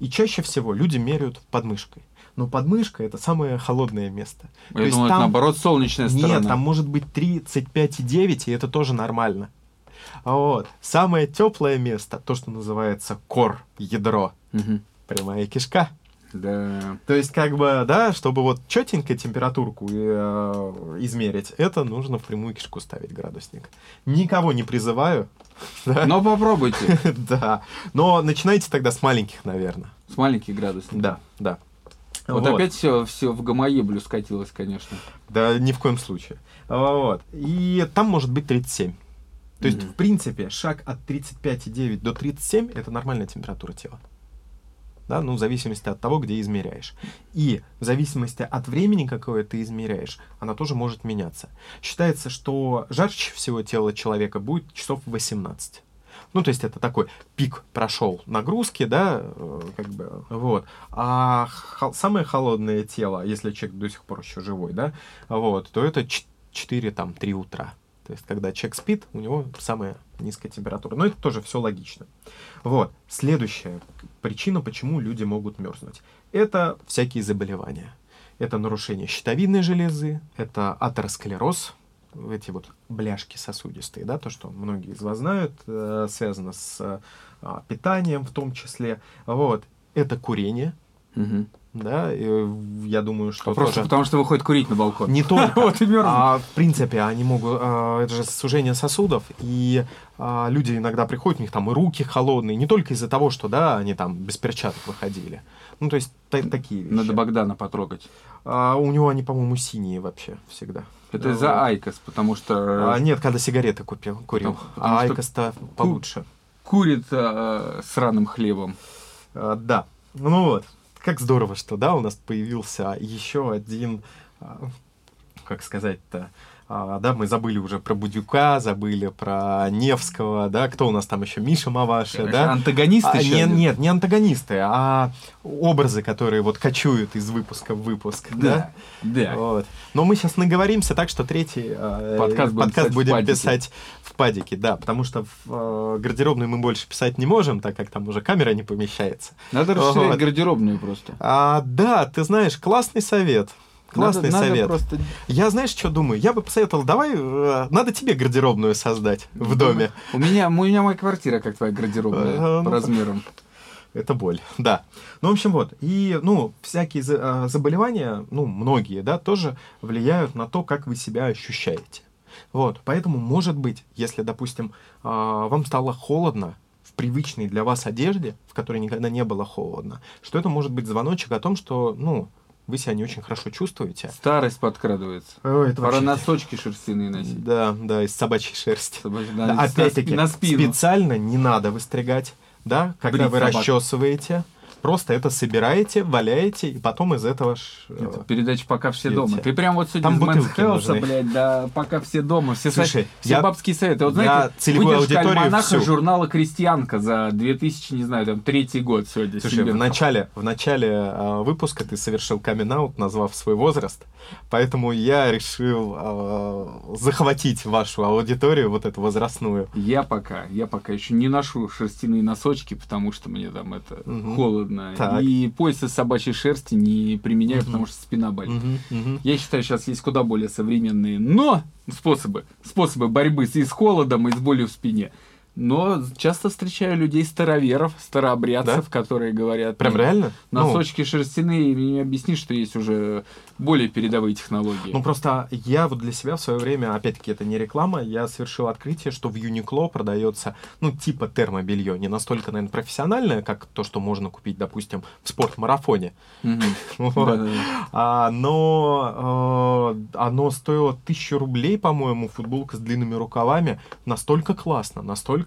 И чаще всего люди меряют подмышкой. Но подмышка это самое холодное место. Я есть думаю, это там- наоборот солнечная сторона. Нет, там может быть 35,9, и это тоже нормально. Вот. Самое теплое место, то, что называется кор, ядро, Мгм. прямая кишка. Да. То есть, как бы, да, чтобы вот четенько температурку э, измерить, это нужно в прямую кишку ставить градусник. Никого не призываю. да. Но попробуйте. Да. Но начинайте тогда с маленьких, наверное. С маленьких градусов. Да, да. Вот, опять все, все в гамоеблю скатилось, конечно. Да, ни в коем случае. Вот. И там может быть 37. То есть, Мгм. в принципе, шаг от 35,9 до 37 это нормальная температура тела. Да, ну, в зависимости от того, где измеряешь. И в зависимости от времени, какое ты измеряешь, она тоже может меняться. Считается, что жарче всего тело человека будет часов в 18. Ну, то есть это такой пик прошел нагрузки, да, э, как бы, вот. А хо- самое холодное тело, если человек до сих пор еще живой, да, вот, то это 4, там, 3 утра. То есть, когда человек спит, у него самая низкая температура. Но это тоже все логично. Вот. Следующая причина, почему люди могут мерзнуть. Это всякие заболевания. Это нарушение щитовидной железы, это атеросклероз, эти вот бляшки сосудистые, да, то, что многие из вас знают, э, связано с э, питанием в том числе. Вот. Это курение, Мгм. да, я думаю, что Просто тоже- потому что выходит курить на балкон. не только. Вот и мерзнут. А в принципе, они могут, а, это же сужение сосудов, и а, люди иногда приходят, у них там и руки холодные, не только из-за того, что, да, они там без перчаток выходили. Ну, то есть, та- такие вещи. Надо Богдана потрогать. А, у него они, по-моему, синие вообще всегда. Это Вот. за IQOS, потому что А, нет, когда сигареты купил, курил. Потому- потому а Айкос-то получше. курит э, сраным хлебом. А, да. Ну вот. Как здорово, что, да, у нас появился еще один, а, как сказать-то, а, да, мы забыли уже про Будюка, забыли про Невского, да, кто у нас там еще, Миша Маваши, да? Антагонист А, еще не- один? нет, не антагонисты, а образы, которые вот кочуют из выпуска в выпуск, да? Да. Да. Вот. Но мы сейчас наговоримся так, что третий э, Подкаст будем писать в будем падике. писать в падике, да, потому что в э, гардеробной мы больше писать не можем, так как там уже камера не помещается. Надо расширять Вот. гардеробную просто. А, да, ты знаешь, классный совет. Классный Надо- надо совет. просто Я знаешь, что думаю? Я бы посоветовал, давай, э, надо тебе гардеробную создать в доме. У меня, у меня моя квартира как твоя гардеробная Э, ну, по размерам. Это боль, да. Ну, в общем, вот. И, ну, всякие а, заболевания, ну, многие, да, тоже влияют на то, как вы себя ощущаете. Вот, поэтому, может быть, если, допустим, а, вам стало холодно в привычной для вас одежде, в которой никогда не было холодно, что это может быть звоночек о том, что, ну, вы себя не очень хорошо чувствуете. Старость подкрадывается. Ой, это Пора вообще- носочки шерстяные носить. Да, да, из собачьей шерсти. Собач- Да, да, Опять-таки, на спину. специально не надо выстригать, да, когда Брить вы собак. расчесываете. Просто это собираете, валяете, и потом из этого... ж, э, Это передача «Пока все Видите. дома». Ты прям вот сегодня Там из Хелса, блядь, да, «Пока все дома». Все, Слушай, со- все я- бабские советы. Вот знаете, целевую аудиторию альманаха всю. журнала «Крестьянка» за 2000, не знаю, там, третий год сегодня. Слушай, в начале, в начале а, выпуска ты совершил камин назвав свой возраст, поэтому я решил а, захватить вашу аудиторию, вот эту возрастную. Я пока, я пока еще не ношу шерстяные носочки, потому что мне там это Мгм. холодно. Так. И пояс из собачьей шерсти не применяю, Мгм. потому что спина болит. Мгм, мгм. Я считаю, сейчас есть куда более современные, но способы, способы борьбы с, и с холодом, и с болью в спине. Но часто встречаю людей староверов, старообрядцев, которые говорят... Прям «Нет, реально? Ну, Носочки шерстяные, и мне объясни, что есть уже более передовые технологии. Ну просто я вот для себя в свое время, опять-таки это не реклама, я совершил открытие, что в Юникло продается, ну, типа термобелье, не настолько, наверное, профессиональное, как то, что можно купить, допустим, в спортмарафоне. А, но э, оно стоило тысячу рублей, по-моему, футболка с длинными рукавами. Настолько классно, настолько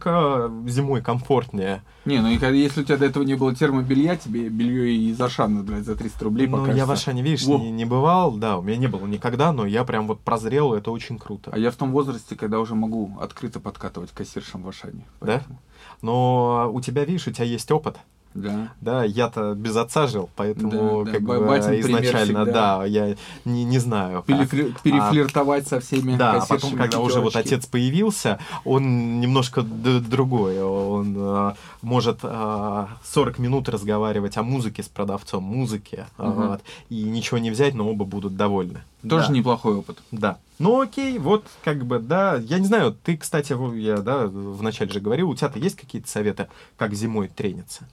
зимой комфортнее. Не, ну и если у тебя до этого не было термобелья, тебе белье из Ашана, блядь, за 300 рублей Ну, покажется. я в Ашане, видишь, Во. не, не бывал, да, у меня не было никогда, но я прям вот прозрел, это очень круто. А я в том возрасте, когда уже могу открыто подкатывать кассиршам в Ашане. Да? Поэтому- Но у тебя, видишь, у тебя есть опыт. Да. Да, я-то без отца жил, поэтому Да, да, как ба- бы батин изначально, да, я не, не знаю. как. Перефли- Перефлиртовать со всеми Да, а потом, когда уже вот отец появился, он немножко другой. Он а, может а, 40 минут разговаривать о музыке с продавцом, музыке, а, Мгм. вот, и ничего не взять, но оба будут довольны. Тоже Да. неплохой опыт. Да. Ну окей, вот как бы, да. Я не знаю, ты, кстати, я, да, вначале же говорил, у тебя-то есть какие-то советы, как зимой трениться?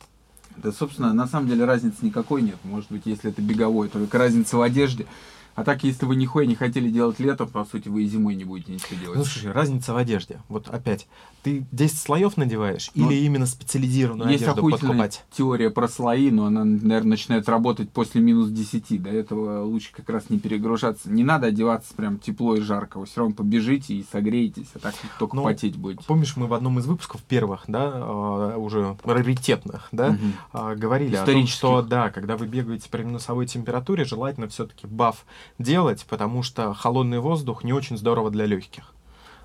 Да, собственно, на самом деле разницы никакой нет. Может быть, если это беговой, только разница в одежде. А так, если вы нихуя не хотели делать летом, по сути, вы и зимой не будете ничего делать. Ну, слушай, разница в одежде. Вот опять, ты 10 слоев надеваешь Ну, или именно специализированную Есть одежду подкупать? теория про слои, но она, наверное, начинает работать после минус 10. До этого лучше как раз не перегружаться. Не надо одеваться прям тепло и жарко. Вы все равно побежите и согреетесь, а так только Ну, потеть будете. Помнишь, мы в одном из выпусков первых, да, а, уже раритетных, да, а, говорили о том, что, да, когда вы бегаете при минусовой температуре, желательно все-таки баф делать, потому что холодный воздух не очень здорово для легких.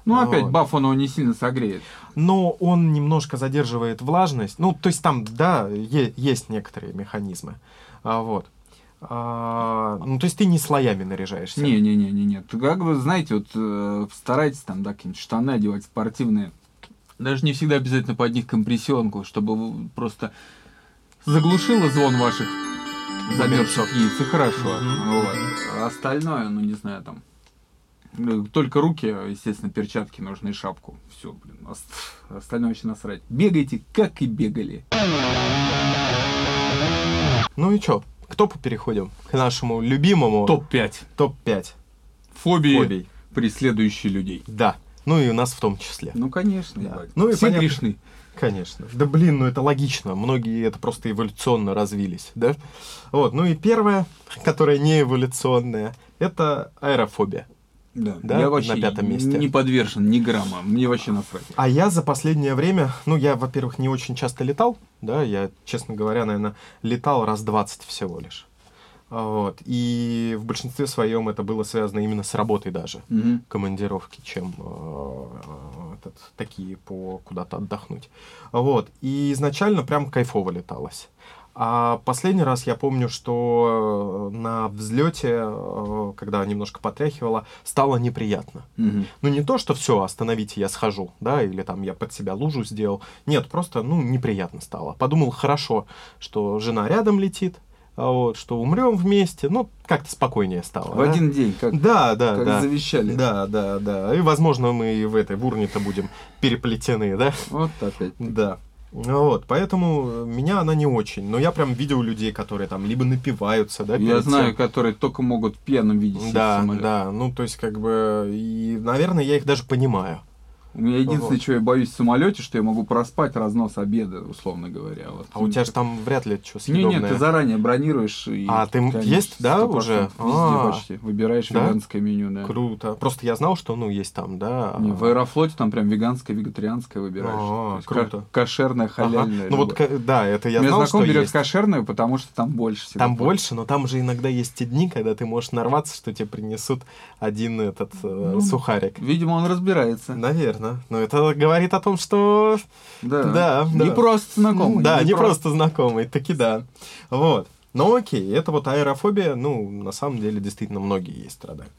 Ну, Вот. опять, баф он его не сильно согреет. но он немножко задерживает влажность. Ну, то есть там, да, е- есть некоторые механизмы. А, вот. А, ну, то есть ты не слоями наряжаешься. Не-не-не-не-не. Как вы знаете, вот э, старайтесь там, да, какие-нибудь штаны одевать спортивные. Даже не всегда обязательно под них компрессионку, чтобы просто заглушило звон ваших замерзших яиц, и хорошо. Вот. А остальное, ну не знаю, там. э, Только руки, естественно, перчатки нужны, и шапку. Все, блин. ост- Остальное вообще насрать. Бегайте, как и бегали. Ну и чё, к топу переходим, к нашему любимому Топ-5 топ-5 фобии, фобий. преследующие людей. Да, ну и у нас в том числе. Ну, конечно, Да. Ну и Все понятно. грешны. Конечно. Да блин, ну это логично. Многие это просто эволюционно развились, да? Вот, ну и первое, которое не эволюционное, это аэрофобия. Да, Да, я вообще на пятом месте. не подвержен ни грамма. Мне вообще насрать. А я за последнее время, ну я, во-первых, не очень часто летал, да, я, честно говоря, наверное, летал раз 20 всего лишь. А, Вот. И в большинстве своем это было связано именно с работой даже. Мгм. командировки, чем э, этот, такие по куда-то отдохнуть. Вот. И изначально прям кайфово леталось. А последний раз я помню, что э, на взлете, э, когда немножко потряхивало, стало неприятно. Мгм. Ну не то, что все, остановите, я схожу, да, или там я под себя лужу сделал. Нет, просто, ну, неприятно стало. Подумал, хорошо, что жена рядом летит, вот, что умрем вместе, ну, как-то спокойнее стало. В да? один день, как, Да, да, как да. завещали. Да, да, да. И, возможно, мы и в этой в урне-то будем переплетены, да? Вот опять. Да. Вот, поэтому меня она не очень. Но я прям видел людей, которые там либо напиваются, да, Я знаю, тем. которые только могут в пьяном виде сесть в Да, да, ну то есть как бы, и, наверное, я их даже понимаю. У меня единственное, Вот. чего я боюсь в самолете, что я могу проспать разнос обеда, условно говоря. Вот. А у тебя же там вряд ли что съедобное. нет, ты заранее бронируешь. И, А, ты м- есть, да, 100% уже? Везде А. почти. Выбираешь Да? веганское меню, да. Круто. Просто я знал, что, ну, есть там, да. Не, а- в Аэрофлоте там прям веганское, вегетарианское выбираешь. А, есть круто. Кошерное, Ага. халяльное. Ну вот, да, это я меня знал, что знакомый берет есть. кошерное, потому что там больше всего. Там больше, но там же иногда есть те дни, когда ты можешь нарваться, что тебе принесут один этот э, Ну, сухарик. Видимо, он разбирается. Наверное. Но это говорит о том, что Да. Да, Не да. просто знакомый. да, не просто знакомый, таки да. Вот. Ну окей, это вот аэрофобия, ну, на самом деле, действительно, многие ей страдают.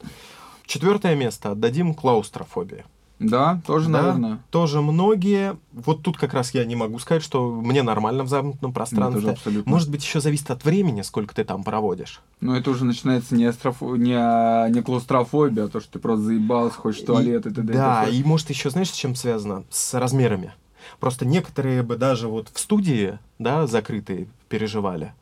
Четвертое место отдадим клаустрофобии. Да, тоже, Да, наверное. Тоже многие. Вот тут как раз я не могу сказать, что мне нормально в замкнутом пространстве. тоже абсолютно. Может быть, еще зависит от времени, сколько ты там проводишь. Но это уже начинается не, астрофо... не, не клаустрофобия, а то, что ты просто заебался, хочешь в туалет и т.д. и Да, т.п. и может еще знаешь, с чем связано? С размерами. Просто некоторые бы даже вот в студии, да, закрытые переживали,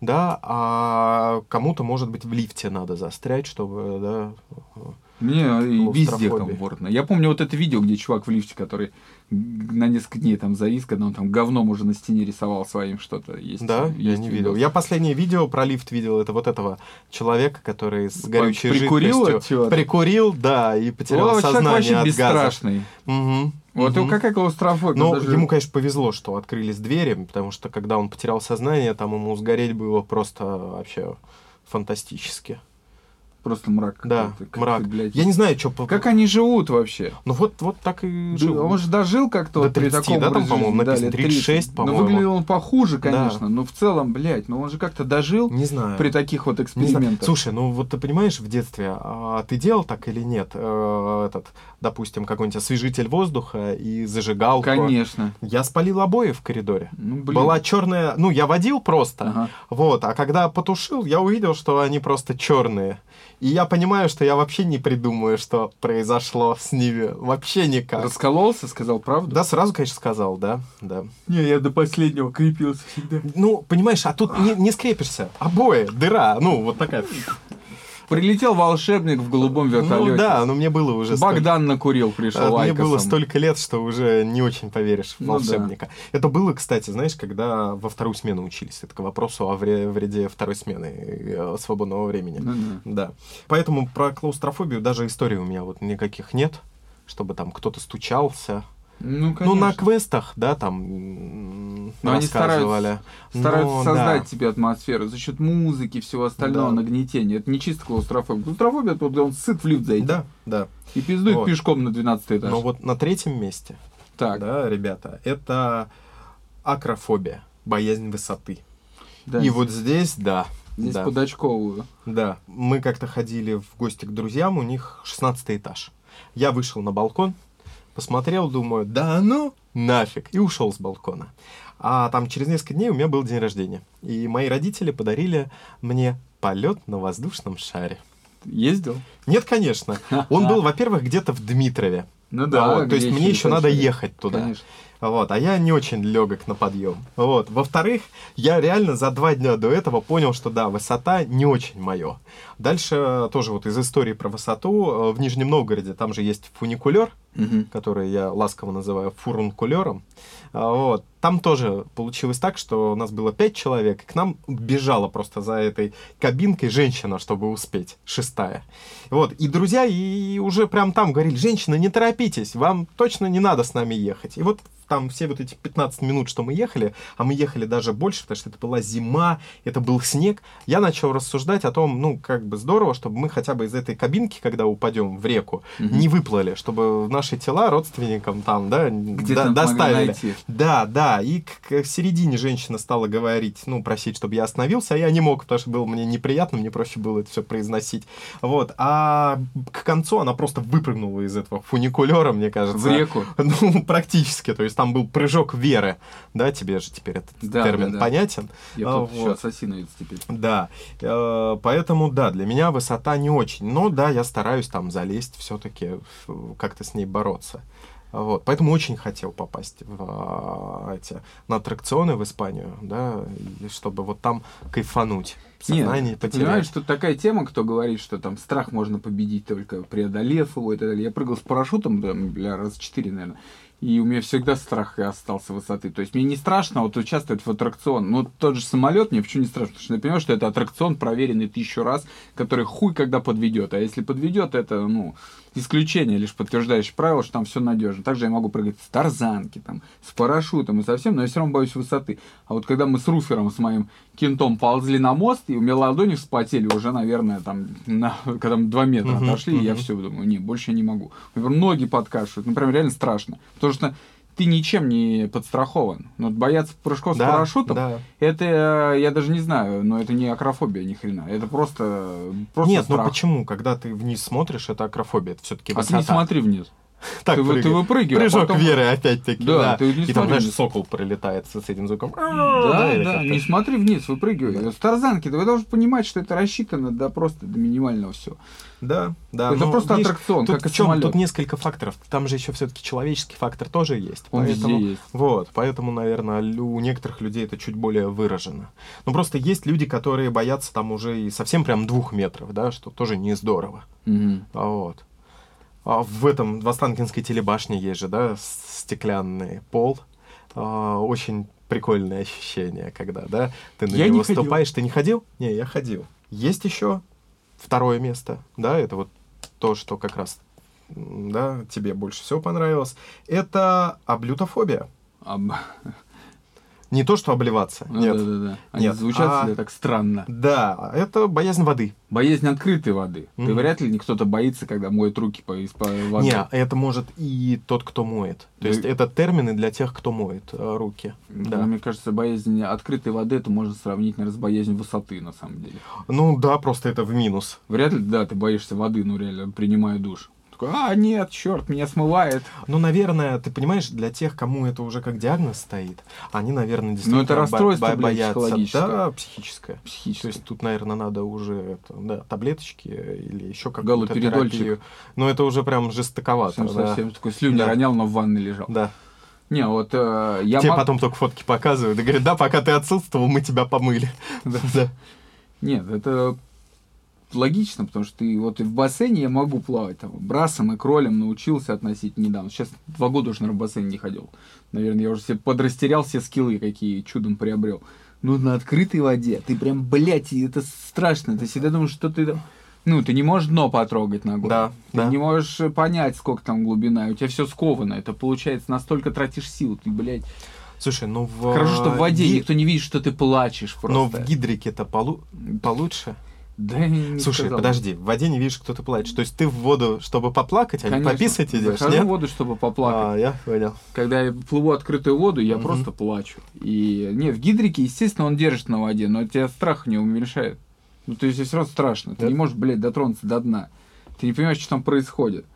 да, а кому-то, может быть, в лифте надо застрять, чтобы, да, Мне и везде комфортно. Я помню вот это видео, где чувак в лифте, который на несколько дней там завис, когда он там говном уже на стене рисовал своим что-то. Есть, да, я есть не видос. видел. Я последнее видео про лифт видел, это вот этого человека, который с горючей Прикурил жидкостью прикурил, да, и потерял О, сознание от газа. бесстрашный. Мгм, Вот мгм. и какая клаустрофобия? Но даже- ему, конечно, повезло, что открылись двери, потому что когда он потерял сознание, там ему сгореть было просто вообще фантастически. Просто мрак. Да, мрак. блядь. Я не знаю, что... Как они живут вообще? Ну вот, вот так и Да, жил. Он же дожил как-то До вот при 30, таком да, там, по-моему? Да, написано лет 36, 30. по-моему. Ну, выглядел он похуже, Да. конечно, но в целом, блядь, ну он же как-то дожил Не знаю. при таких вот экспериментах. Слушай, ну вот ты понимаешь, в детстве а ты делал так или нет? Э, этот, допустим, какой-нибудь освежитель воздуха и зажигалку. Конечно. Я спалил обои в коридоре. Ну, блин. Была черная, ну я водил просто, Ага. вот, а когда потушил, я увидел, что они просто черные. И я понимаю, что я вообще не придумаю, что произошло с ними. Вообще никак. Раскололся, сказал правду? Да, сразу, конечно, сказал, да, да. Не, я до последнего крепился всегда. Ну, понимаешь, а тут не, не скрепишься. Обои, дыра, ну, вот такая. Прилетел волшебник в голубом вертолете. Ну да, но мне было уже столько- Богдан накурил, пришел А, Мне лайкосом. было столько лет, что уже не очень поверишь в Ну да. волшебника. Это было, кстати, знаешь, когда во вторую смену учились. Это к вопросу о вре- вреде второй смены э, свободного времени. Ну да. Да. Поэтому про клаустрофобию даже истории у меня вот никаких нет, чтобы там кто-то стучался. Ну, Ну, на конечно. квестах, да, там Но они рассказывали. Стараются Но, создать да. тебе атмосферу за счет музыки, всего остального, Да. нагнетения. Это не чисто клаустрофобия. Клаустрофобия, это вот он сыт в лифт зайти. Да, да. И пиздует Вот. пешком на 12 этаж. Но вот на третьем месте, так, да, ребята, это акрофобия, боязнь высоты. да, И вот здесь, да, здесь да. подочковываю. Да, мы как-то ходили в гости к друзьям, у них 16 этаж. Я вышел на балкон, посмотрел, думаю, да ну нафиг, и ушел с балкона. А там через несколько дней у меня был день рождения. И мои родители подарили мне полет на воздушном шаре. Ездил? Нет, конечно. Он был, во-первых, где-то в Дмитрове. Ну Вот, то есть мне еще надо ехать туда. Конечно. Вот, а я не очень легок на подъем. Вот. Во-вторых, я реально за два дня до этого понял, что да, высота не очень мое. Дальше тоже вот из истории про высоту. В Нижнем Новгороде там же есть фуникулер, Мгм. который я ласково называю фурункулером. А, Вот. Там тоже получилось так, что у нас было пять человек, и к нам бежала просто за этой кабинкой женщина, чтобы успеть, шестая. Вот. И друзья и уже прям там говорили, женщина, не торопитесь, вам точно не надо с нами ехать. И вот там все вот эти 15 минут, что мы ехали, а мы ехали даже больше, потому что это была зима, это был снег, я начал рассуждать о том, ну, как бы здорово, чтобы мы хотя бы из этой кабинки, когда упадем в реку, Мгм. не выплыли, чтобы наши тела родственникам там, да, Где-то до- доставили. найти. Да, да, и к, к середине женщина стала говорить, ну, просить, чтобы я остановился, а я не мог, потому что было мне неприятно, мне проще было это все произносить. Вот, а к концу она просто выпрыгнула из этого фуникулера, мне кажется. В реку. Ну, практически, то есть там был прыжок веры, да, тебе же теперь этот Да, термин да, да. понятен. Я А, тут еще вот. ассасиновец теперь. Да, э, поэтому, да, для меня высота не очень. Но, да, я стараюсь там залезть, все-таки как-то с ней бороться. Вот, поэтому очень хотел попасть в а, эти на аттракционы в Испанию, да, чтобы вот там кайфануть. Сознание Нет, потерять. Понимаешь, что такая тема, кто говорит, что там страх можно победить только преодолев его и так далее. Я прыгал с парашютом, там, бля, раз четыре, наверное и у меня всегда страх остался высоты. То есть мне не страшно вот участвовать в аттракцион. Ну, тот же самолет мне почему не страшно? Потому что я понимаю, что это аттракцион, проверенный тысячу раз, который хуй когда подведет. А если подведет, это, ну, исключение, лишь подтверждающее правило, что там все надежно. Также я могу прыгать с тарзанки, там, с парашютом и совсем, но я все равно боюсь высоты. А вот когда мы с Руфером, с моим кентом ползли на мост, и у меня ладони вспотели уже, наверное, там, на, когда мы два метра uh-huh, отошли, uh-huh. я все думаю, не, больше я не могу. У меня ноги подкашивают, ну, прям реально страшно. Потому что ты ничем не подстрахован. Но бояться прыжков да, с парашютом, да. это, я даже не знаю, но это не акрофобия ни хрена. Это просто, просто Нет, ну страх. ну почему? Когда ты вниз смотришь, это акрофобия. Это все-таки А ты не смотри вниз. Так, ты, прыгай. ты выпрыгиваешь. Прыжок потом... веры опять-таки. Да, да. Ты не и там, знаешь, сокол пролетает с, этим звуком. Да, да, да. не смотри вниз, выпрыгивай. Да. С тарзанки, вы должны понимать, что это рассчитано до просто до минимального все. Да, да. Это просто видишь, аттракцион, тут, как в чем, Тут несколько факторов. Там же еще все-таки человеческий фактор тоже есть. Он поэтому, везде есть. Вот, поэтому, наверное, у некоторых людей это чуть более выражено. Ну, просто есть люди, которые боятся там уже и совсем прям двух метров, да, что тоже не здорово. Угу. А вот. А в этом, в Останкинской телебашне есть же, да, стеклянный пол. А, очень прикольное ощущение, когда, да, ты на я него ступаешь. Ходил. Ты не ходил? Не, я ходил. Есть еще второе место, да, это вот то, что как раз, да, тебе больше всего понравилось. Это облютофобия. Об... Не то, что обливаться. Ну, нет. Да, да, да. Они нет. звучат а, так странно. Да, это боязнь воды. Боязнь открытой воды. Mm-hmm. Ты вряд ли кто-то боится, когда моет руки по, по воде. Не, это может и тот, кто моет. То да. есть это термины для тех, кто моет э, руки. Ну, да. Мне кажется, боязнь открытой воды это можно сравнить, наверное, с боязнью высоты, на самом деле. Ну да, просто это в минус. Вряд ли, да, ты боишься воды, ну реально, принимая душ такой, а, нет, черт, меня смывает. Ну, наверное, ты понимаешь, для тех, кому это уже как диагноз стоит, они, наверное, действительно Ну, это расстройство, бо- боятся. психологическое. Да, психическое. психическое. То есть тут, наверное, надо уже это, да, таблеточки или еще какую-то терапию. Но это уже прям жестоковато. Совсем, да. совсем такой слюни да. ронял, но в ванной лежал. Да. Не, вот э, я... Тебе мог... потом только фотки показывают и говорят, да, пока ты отсутствовал, мы тебя помыли. Да. Нет, это логично, потому что ты вот и в бассейне я могу плавать, там, брасом и кролем научился относить недавно. Сейчас два года уже, наверное, в бассейн не ходил. Наверное, я уже себе подрастерял все скиллы, какие чудом приобрел. Ну, на открытой воде, ты прям, блядь, это страшно. Ты всегда думаешь, что ты ну, ты не можешь дно потрогать ногой. Да, ты да. не можешь понять, сколько там глубина. У тебя все сковано. Это получается, настолько тратишь сил. Ты, блядь, Слушай, ну в... Хорошо, что в воде Ги... никто не видит, что ты плачешь просто. Но в гидрике это полу... получше. Да, не Слушай, сказал. подожди, в воде не видишь, кто ты плачет. То есть ты в воду, чтобы поплакать, а Конечно. не пописать идешь, Захожу нет? в воду, чтобы поплакать. А, я понял. Когда я плыву открытую воду, я угу. просто плачу. И не, в гидрике, естественно, он держит на воде, но тебя страх не уменьшает. Ну, то есть все равно страшно. Ты да. не можешь, блядь, дотронуться до дна. Ты не понимаешь, что там происходит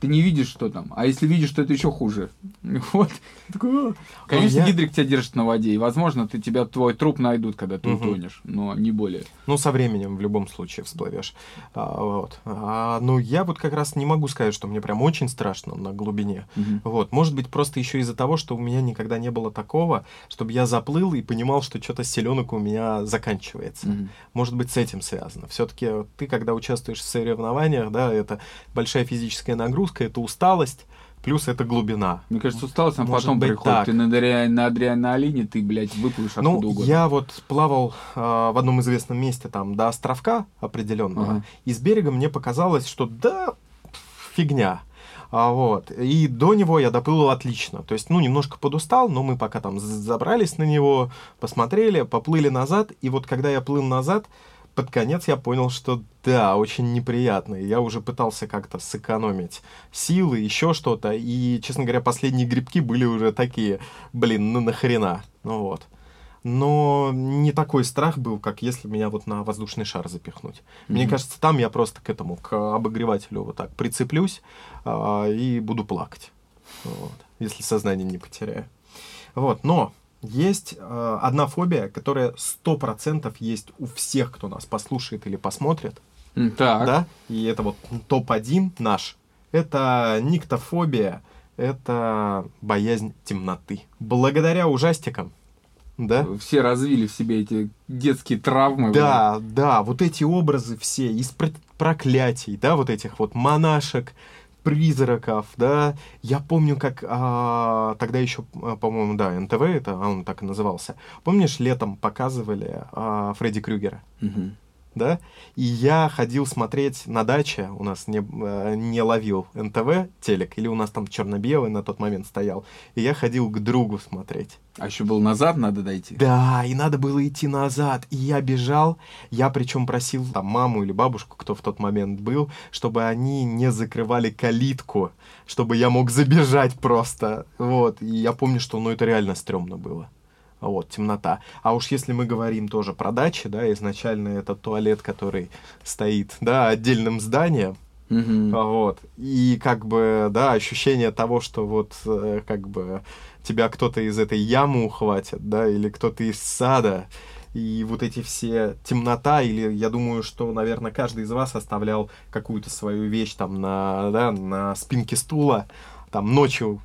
ты не видишь, что там. А если видишь, то это еще хуже. Вот. Такой, Конечно, я... гидрик тебя держит на воде, и, возможно, ты тебя твой труп найдут, когда ты угу. утонешь, но не более. Ну, со временем в любом случае всплывешь. А, вот. А, ну, я вот как раз не могу сказать, что мне прям очень страшно на глубине. Угу. Вот. Может быть, просто еще из-за того, что у меня никогда не было такого, чтобы я заплыл и понимал, что что-то селенок у меня заканчивается. Угу. Может быть, с этим связано. Все-таки ты, когда участвуешь в соревнованиях, да, это большая физическая нагрузка, нагрузка, это усталость, плюс это глубина. Мне кажется, усталость, а потом быть приходит. Так. Ты на, адре... на адреналине, ты, блядь, выплывешь ну, откуда угодно. я вот плавал э, в одном известном месте, там, до островка определенного, ага. и с берега мне показалось, что да, фигня. А, вот. И до него я доплыл отлично. То есть, ну, немножко подустал, но мы пока там забрались на него, посмотрели, поплыли назад. И вот когда я плыл назад, под конец я понял, что да, очень неприятно. Я уже пытался как-то сэкономить силы, еще что-то. И, честно говоря, последние грибки были уже такие, блин, ну нахрена. Ну вот. Но не такой страх был, как если меня вот на воздушный шар запихнуть. Mm-hmm. Мне кажется, там я просто к этому, к обогревателю вот так прицеплюсь а, и буду плакать. Вот, если сознание не потеряю. Вот, но есть э, одна фобия, которая сто процентов есть у всех, кто нас послушает или посмотрит. Так. Да? И это вот топ-1 наш. Это никтофобия это боязнь темноты. Благодаря ужастикам, да? Все развили в себе эти детские травмы. Да, да, вот эти образы все из про- проклятий, да, вот этих вот монашек, призраков, да. Я помню, как а, тогда еще, а, по-моему, да, НТВ это, а он так и назывался. Помнишь, летом показывали а, Фредди Крюгера? Мгм. Да, и я ходил смотреть на даче, у нас не, э, не ловил НТВ телек, или у нас там черно-белый на тот момент стоял, и я ходил к другу смотреть. А еще был назад надо дойти. Да, и надо было идти назад, и я бежал, я причем просил там маму или бабушку, кто в тот момент был, чтобы они не закрывали калитку, чтобы я мог забежать просто, вот, и я помню, что, ну, это реально стрёмно было. Вот, темнота. А уж если мы говорим тоже про дачи, да, изначально это туалет, который стоит, да, отдельным зданием, Мгм. а, Вот. И как бы, да, ощущение того, что вот э, как бы тебя кто-то из этой ямы ухватит, да, или кто-то из сада, и вот эти все темнота, или я думаю, что, наверное, каждый из вас оставлял какую-то свою вещь там на, да, на спинке стула, там ночью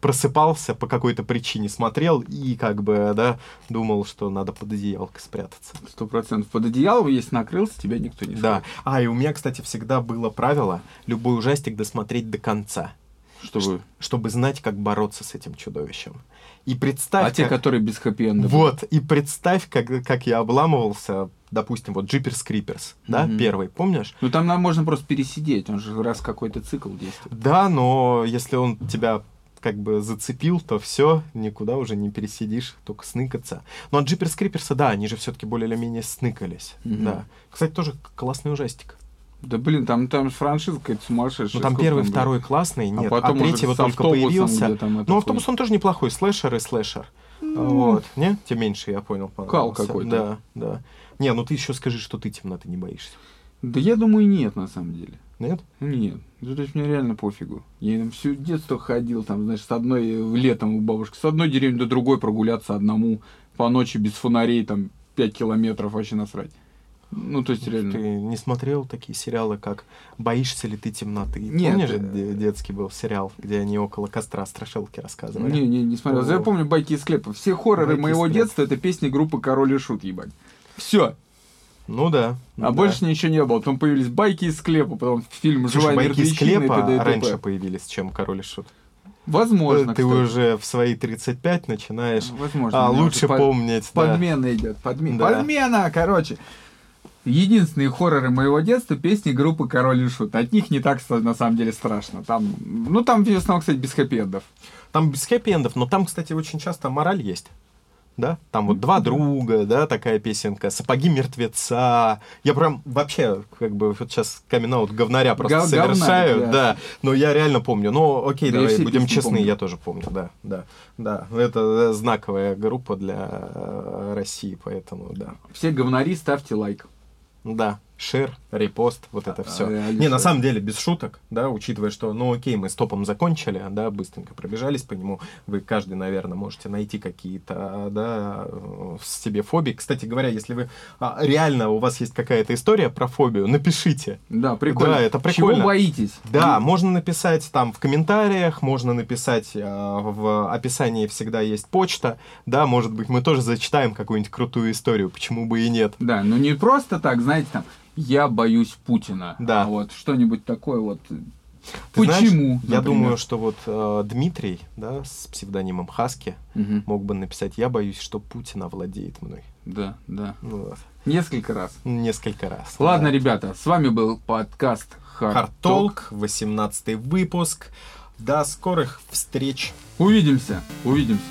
просыпался по какой-то причине, смотрел и как бы, да, думал, что надо под одеялко спрятаться. Сто процентов. Под одеялом, если накрылся, тебя никто не Да. А, и у меня, кстати, всегда было правило любой ужастик досмотреть до конца. Чтобы... чтобы знать, как бороться с этим чудовищем. И представь, А те, как- которые без хэппи-энда. вот, и представь, как, как я обламывался, допустим, вот Джиперс Криперс, да, Мгм. первый, помнишь? Ну там нам можно просто пересидеть, он же раз какой-то цикл действует. Да, но если он тебя как бы зацепил, то все, никуда уже не пересидишь, только сныкаться. Ну, а Джиперс Криперса, да, они же все-таки более или менее сныкались, Мгм. да. Кстати, тоже классный ужастик. Да блин, там, там франшиза какая-то сумасшедшая. Ну, там Сколько первый, было? второй классный, нет, а, потом уже третий вот только появился. там Ну, автобус, он тоже неплохой, слэшер и слэшер. Вот, не? Тебе меньше, я понял, понравился. какой-то. Да, да. Не, ну ты еще скажи, что ты темноты не боишься. Да я думаю, нет, на самом деле. Нет? Нет, ну, то есть мне реально пофигу. Я там всю детство ходил, там, знаешь, с одной э, летом у бабушки, с одной деревни до другой прогуляться одному по ночи без фонарей, там, 5 километров вообще насрать. Ну, то есть реально. Ты не смотрел такие сериалы, как «Боишься ли ты темноты»? Нет, Помнишь, э, де- детский был сериал, где они около костра страшилки рассказывали? Не, не, не смотрел. О. Я помню байки из склепа. Все хорроры Байки моего детства это песни группы Король и Шут, ебать. Все. Ну да. А да. больше ничего не было. Потом появились байки из склепа, потом фильм Слушай, «Живая байки из мертвечина» и т.д. раньше появились, чем «Король и Шут». Возможно, Ты кстати. уже в свои 35 начинаешь Возможно. а, лучше уже по- помнить. да. Подмена идет. Подме- Да. Подмена, короче. Единственные хорроры моего детства песни группы Король и Шут. От них не так на самом деле страшно. Там, ну там в основном, кстати, без хэппи-эндов. Там без хэппи-эндов, но там, кстати, очень часто мораль есть. Да? Там вот два друга, да, такая песенка, сапоги мертвеца. Я прям вообще, как бы, вот сейчас камин говнаря просто Гов- говнарь, совершаю, да. да. Но я реально помню. Ну, окей, Да, давай будем честны, помню. я тоже помню, да, да, да. Это э, знаковая группа для э, России, поэтому, да. Все говнари, ставьте лайк. Да, шер, репост, вот это А, все. реально Не, на самом деле, без шуток, да, учитывая, что, ну окей, мы с топом закончили, да, быстренько пробежались по нему. Вы каждый, наверное, можете найти какие-то, да, э, в себе фобии. Кстати говоря, если вы а, реально у вас есть какая-то история про фобию, напишите. Да, прикольно. Да, это прикольно. Чего боитесь? Да, можно написать там в комментариях, можно написать э, в описании всегда есть почта, да, может быть, мы тоже зачитаем какую-нибудь крутую историю, почему бы и нет. Да, ну не просто так, знаете, там, я боюсь Путина. Да. Вот, что-нибудь такое вот. Ты знаешь, Почему? я например? думаю, что вот э, Дмитрий, да, с псевдонимом Хаски, Мгм. мог бы написать «Я боюсь, что Путин овладеет мной». Да, да. Вот. Несколько раз. Несколько раз. Ладно, да. ребята, с вами был подкаст Hard Talk. Хартолк, 18 выпуск. До скорых встреч. Увидимся, увидимся.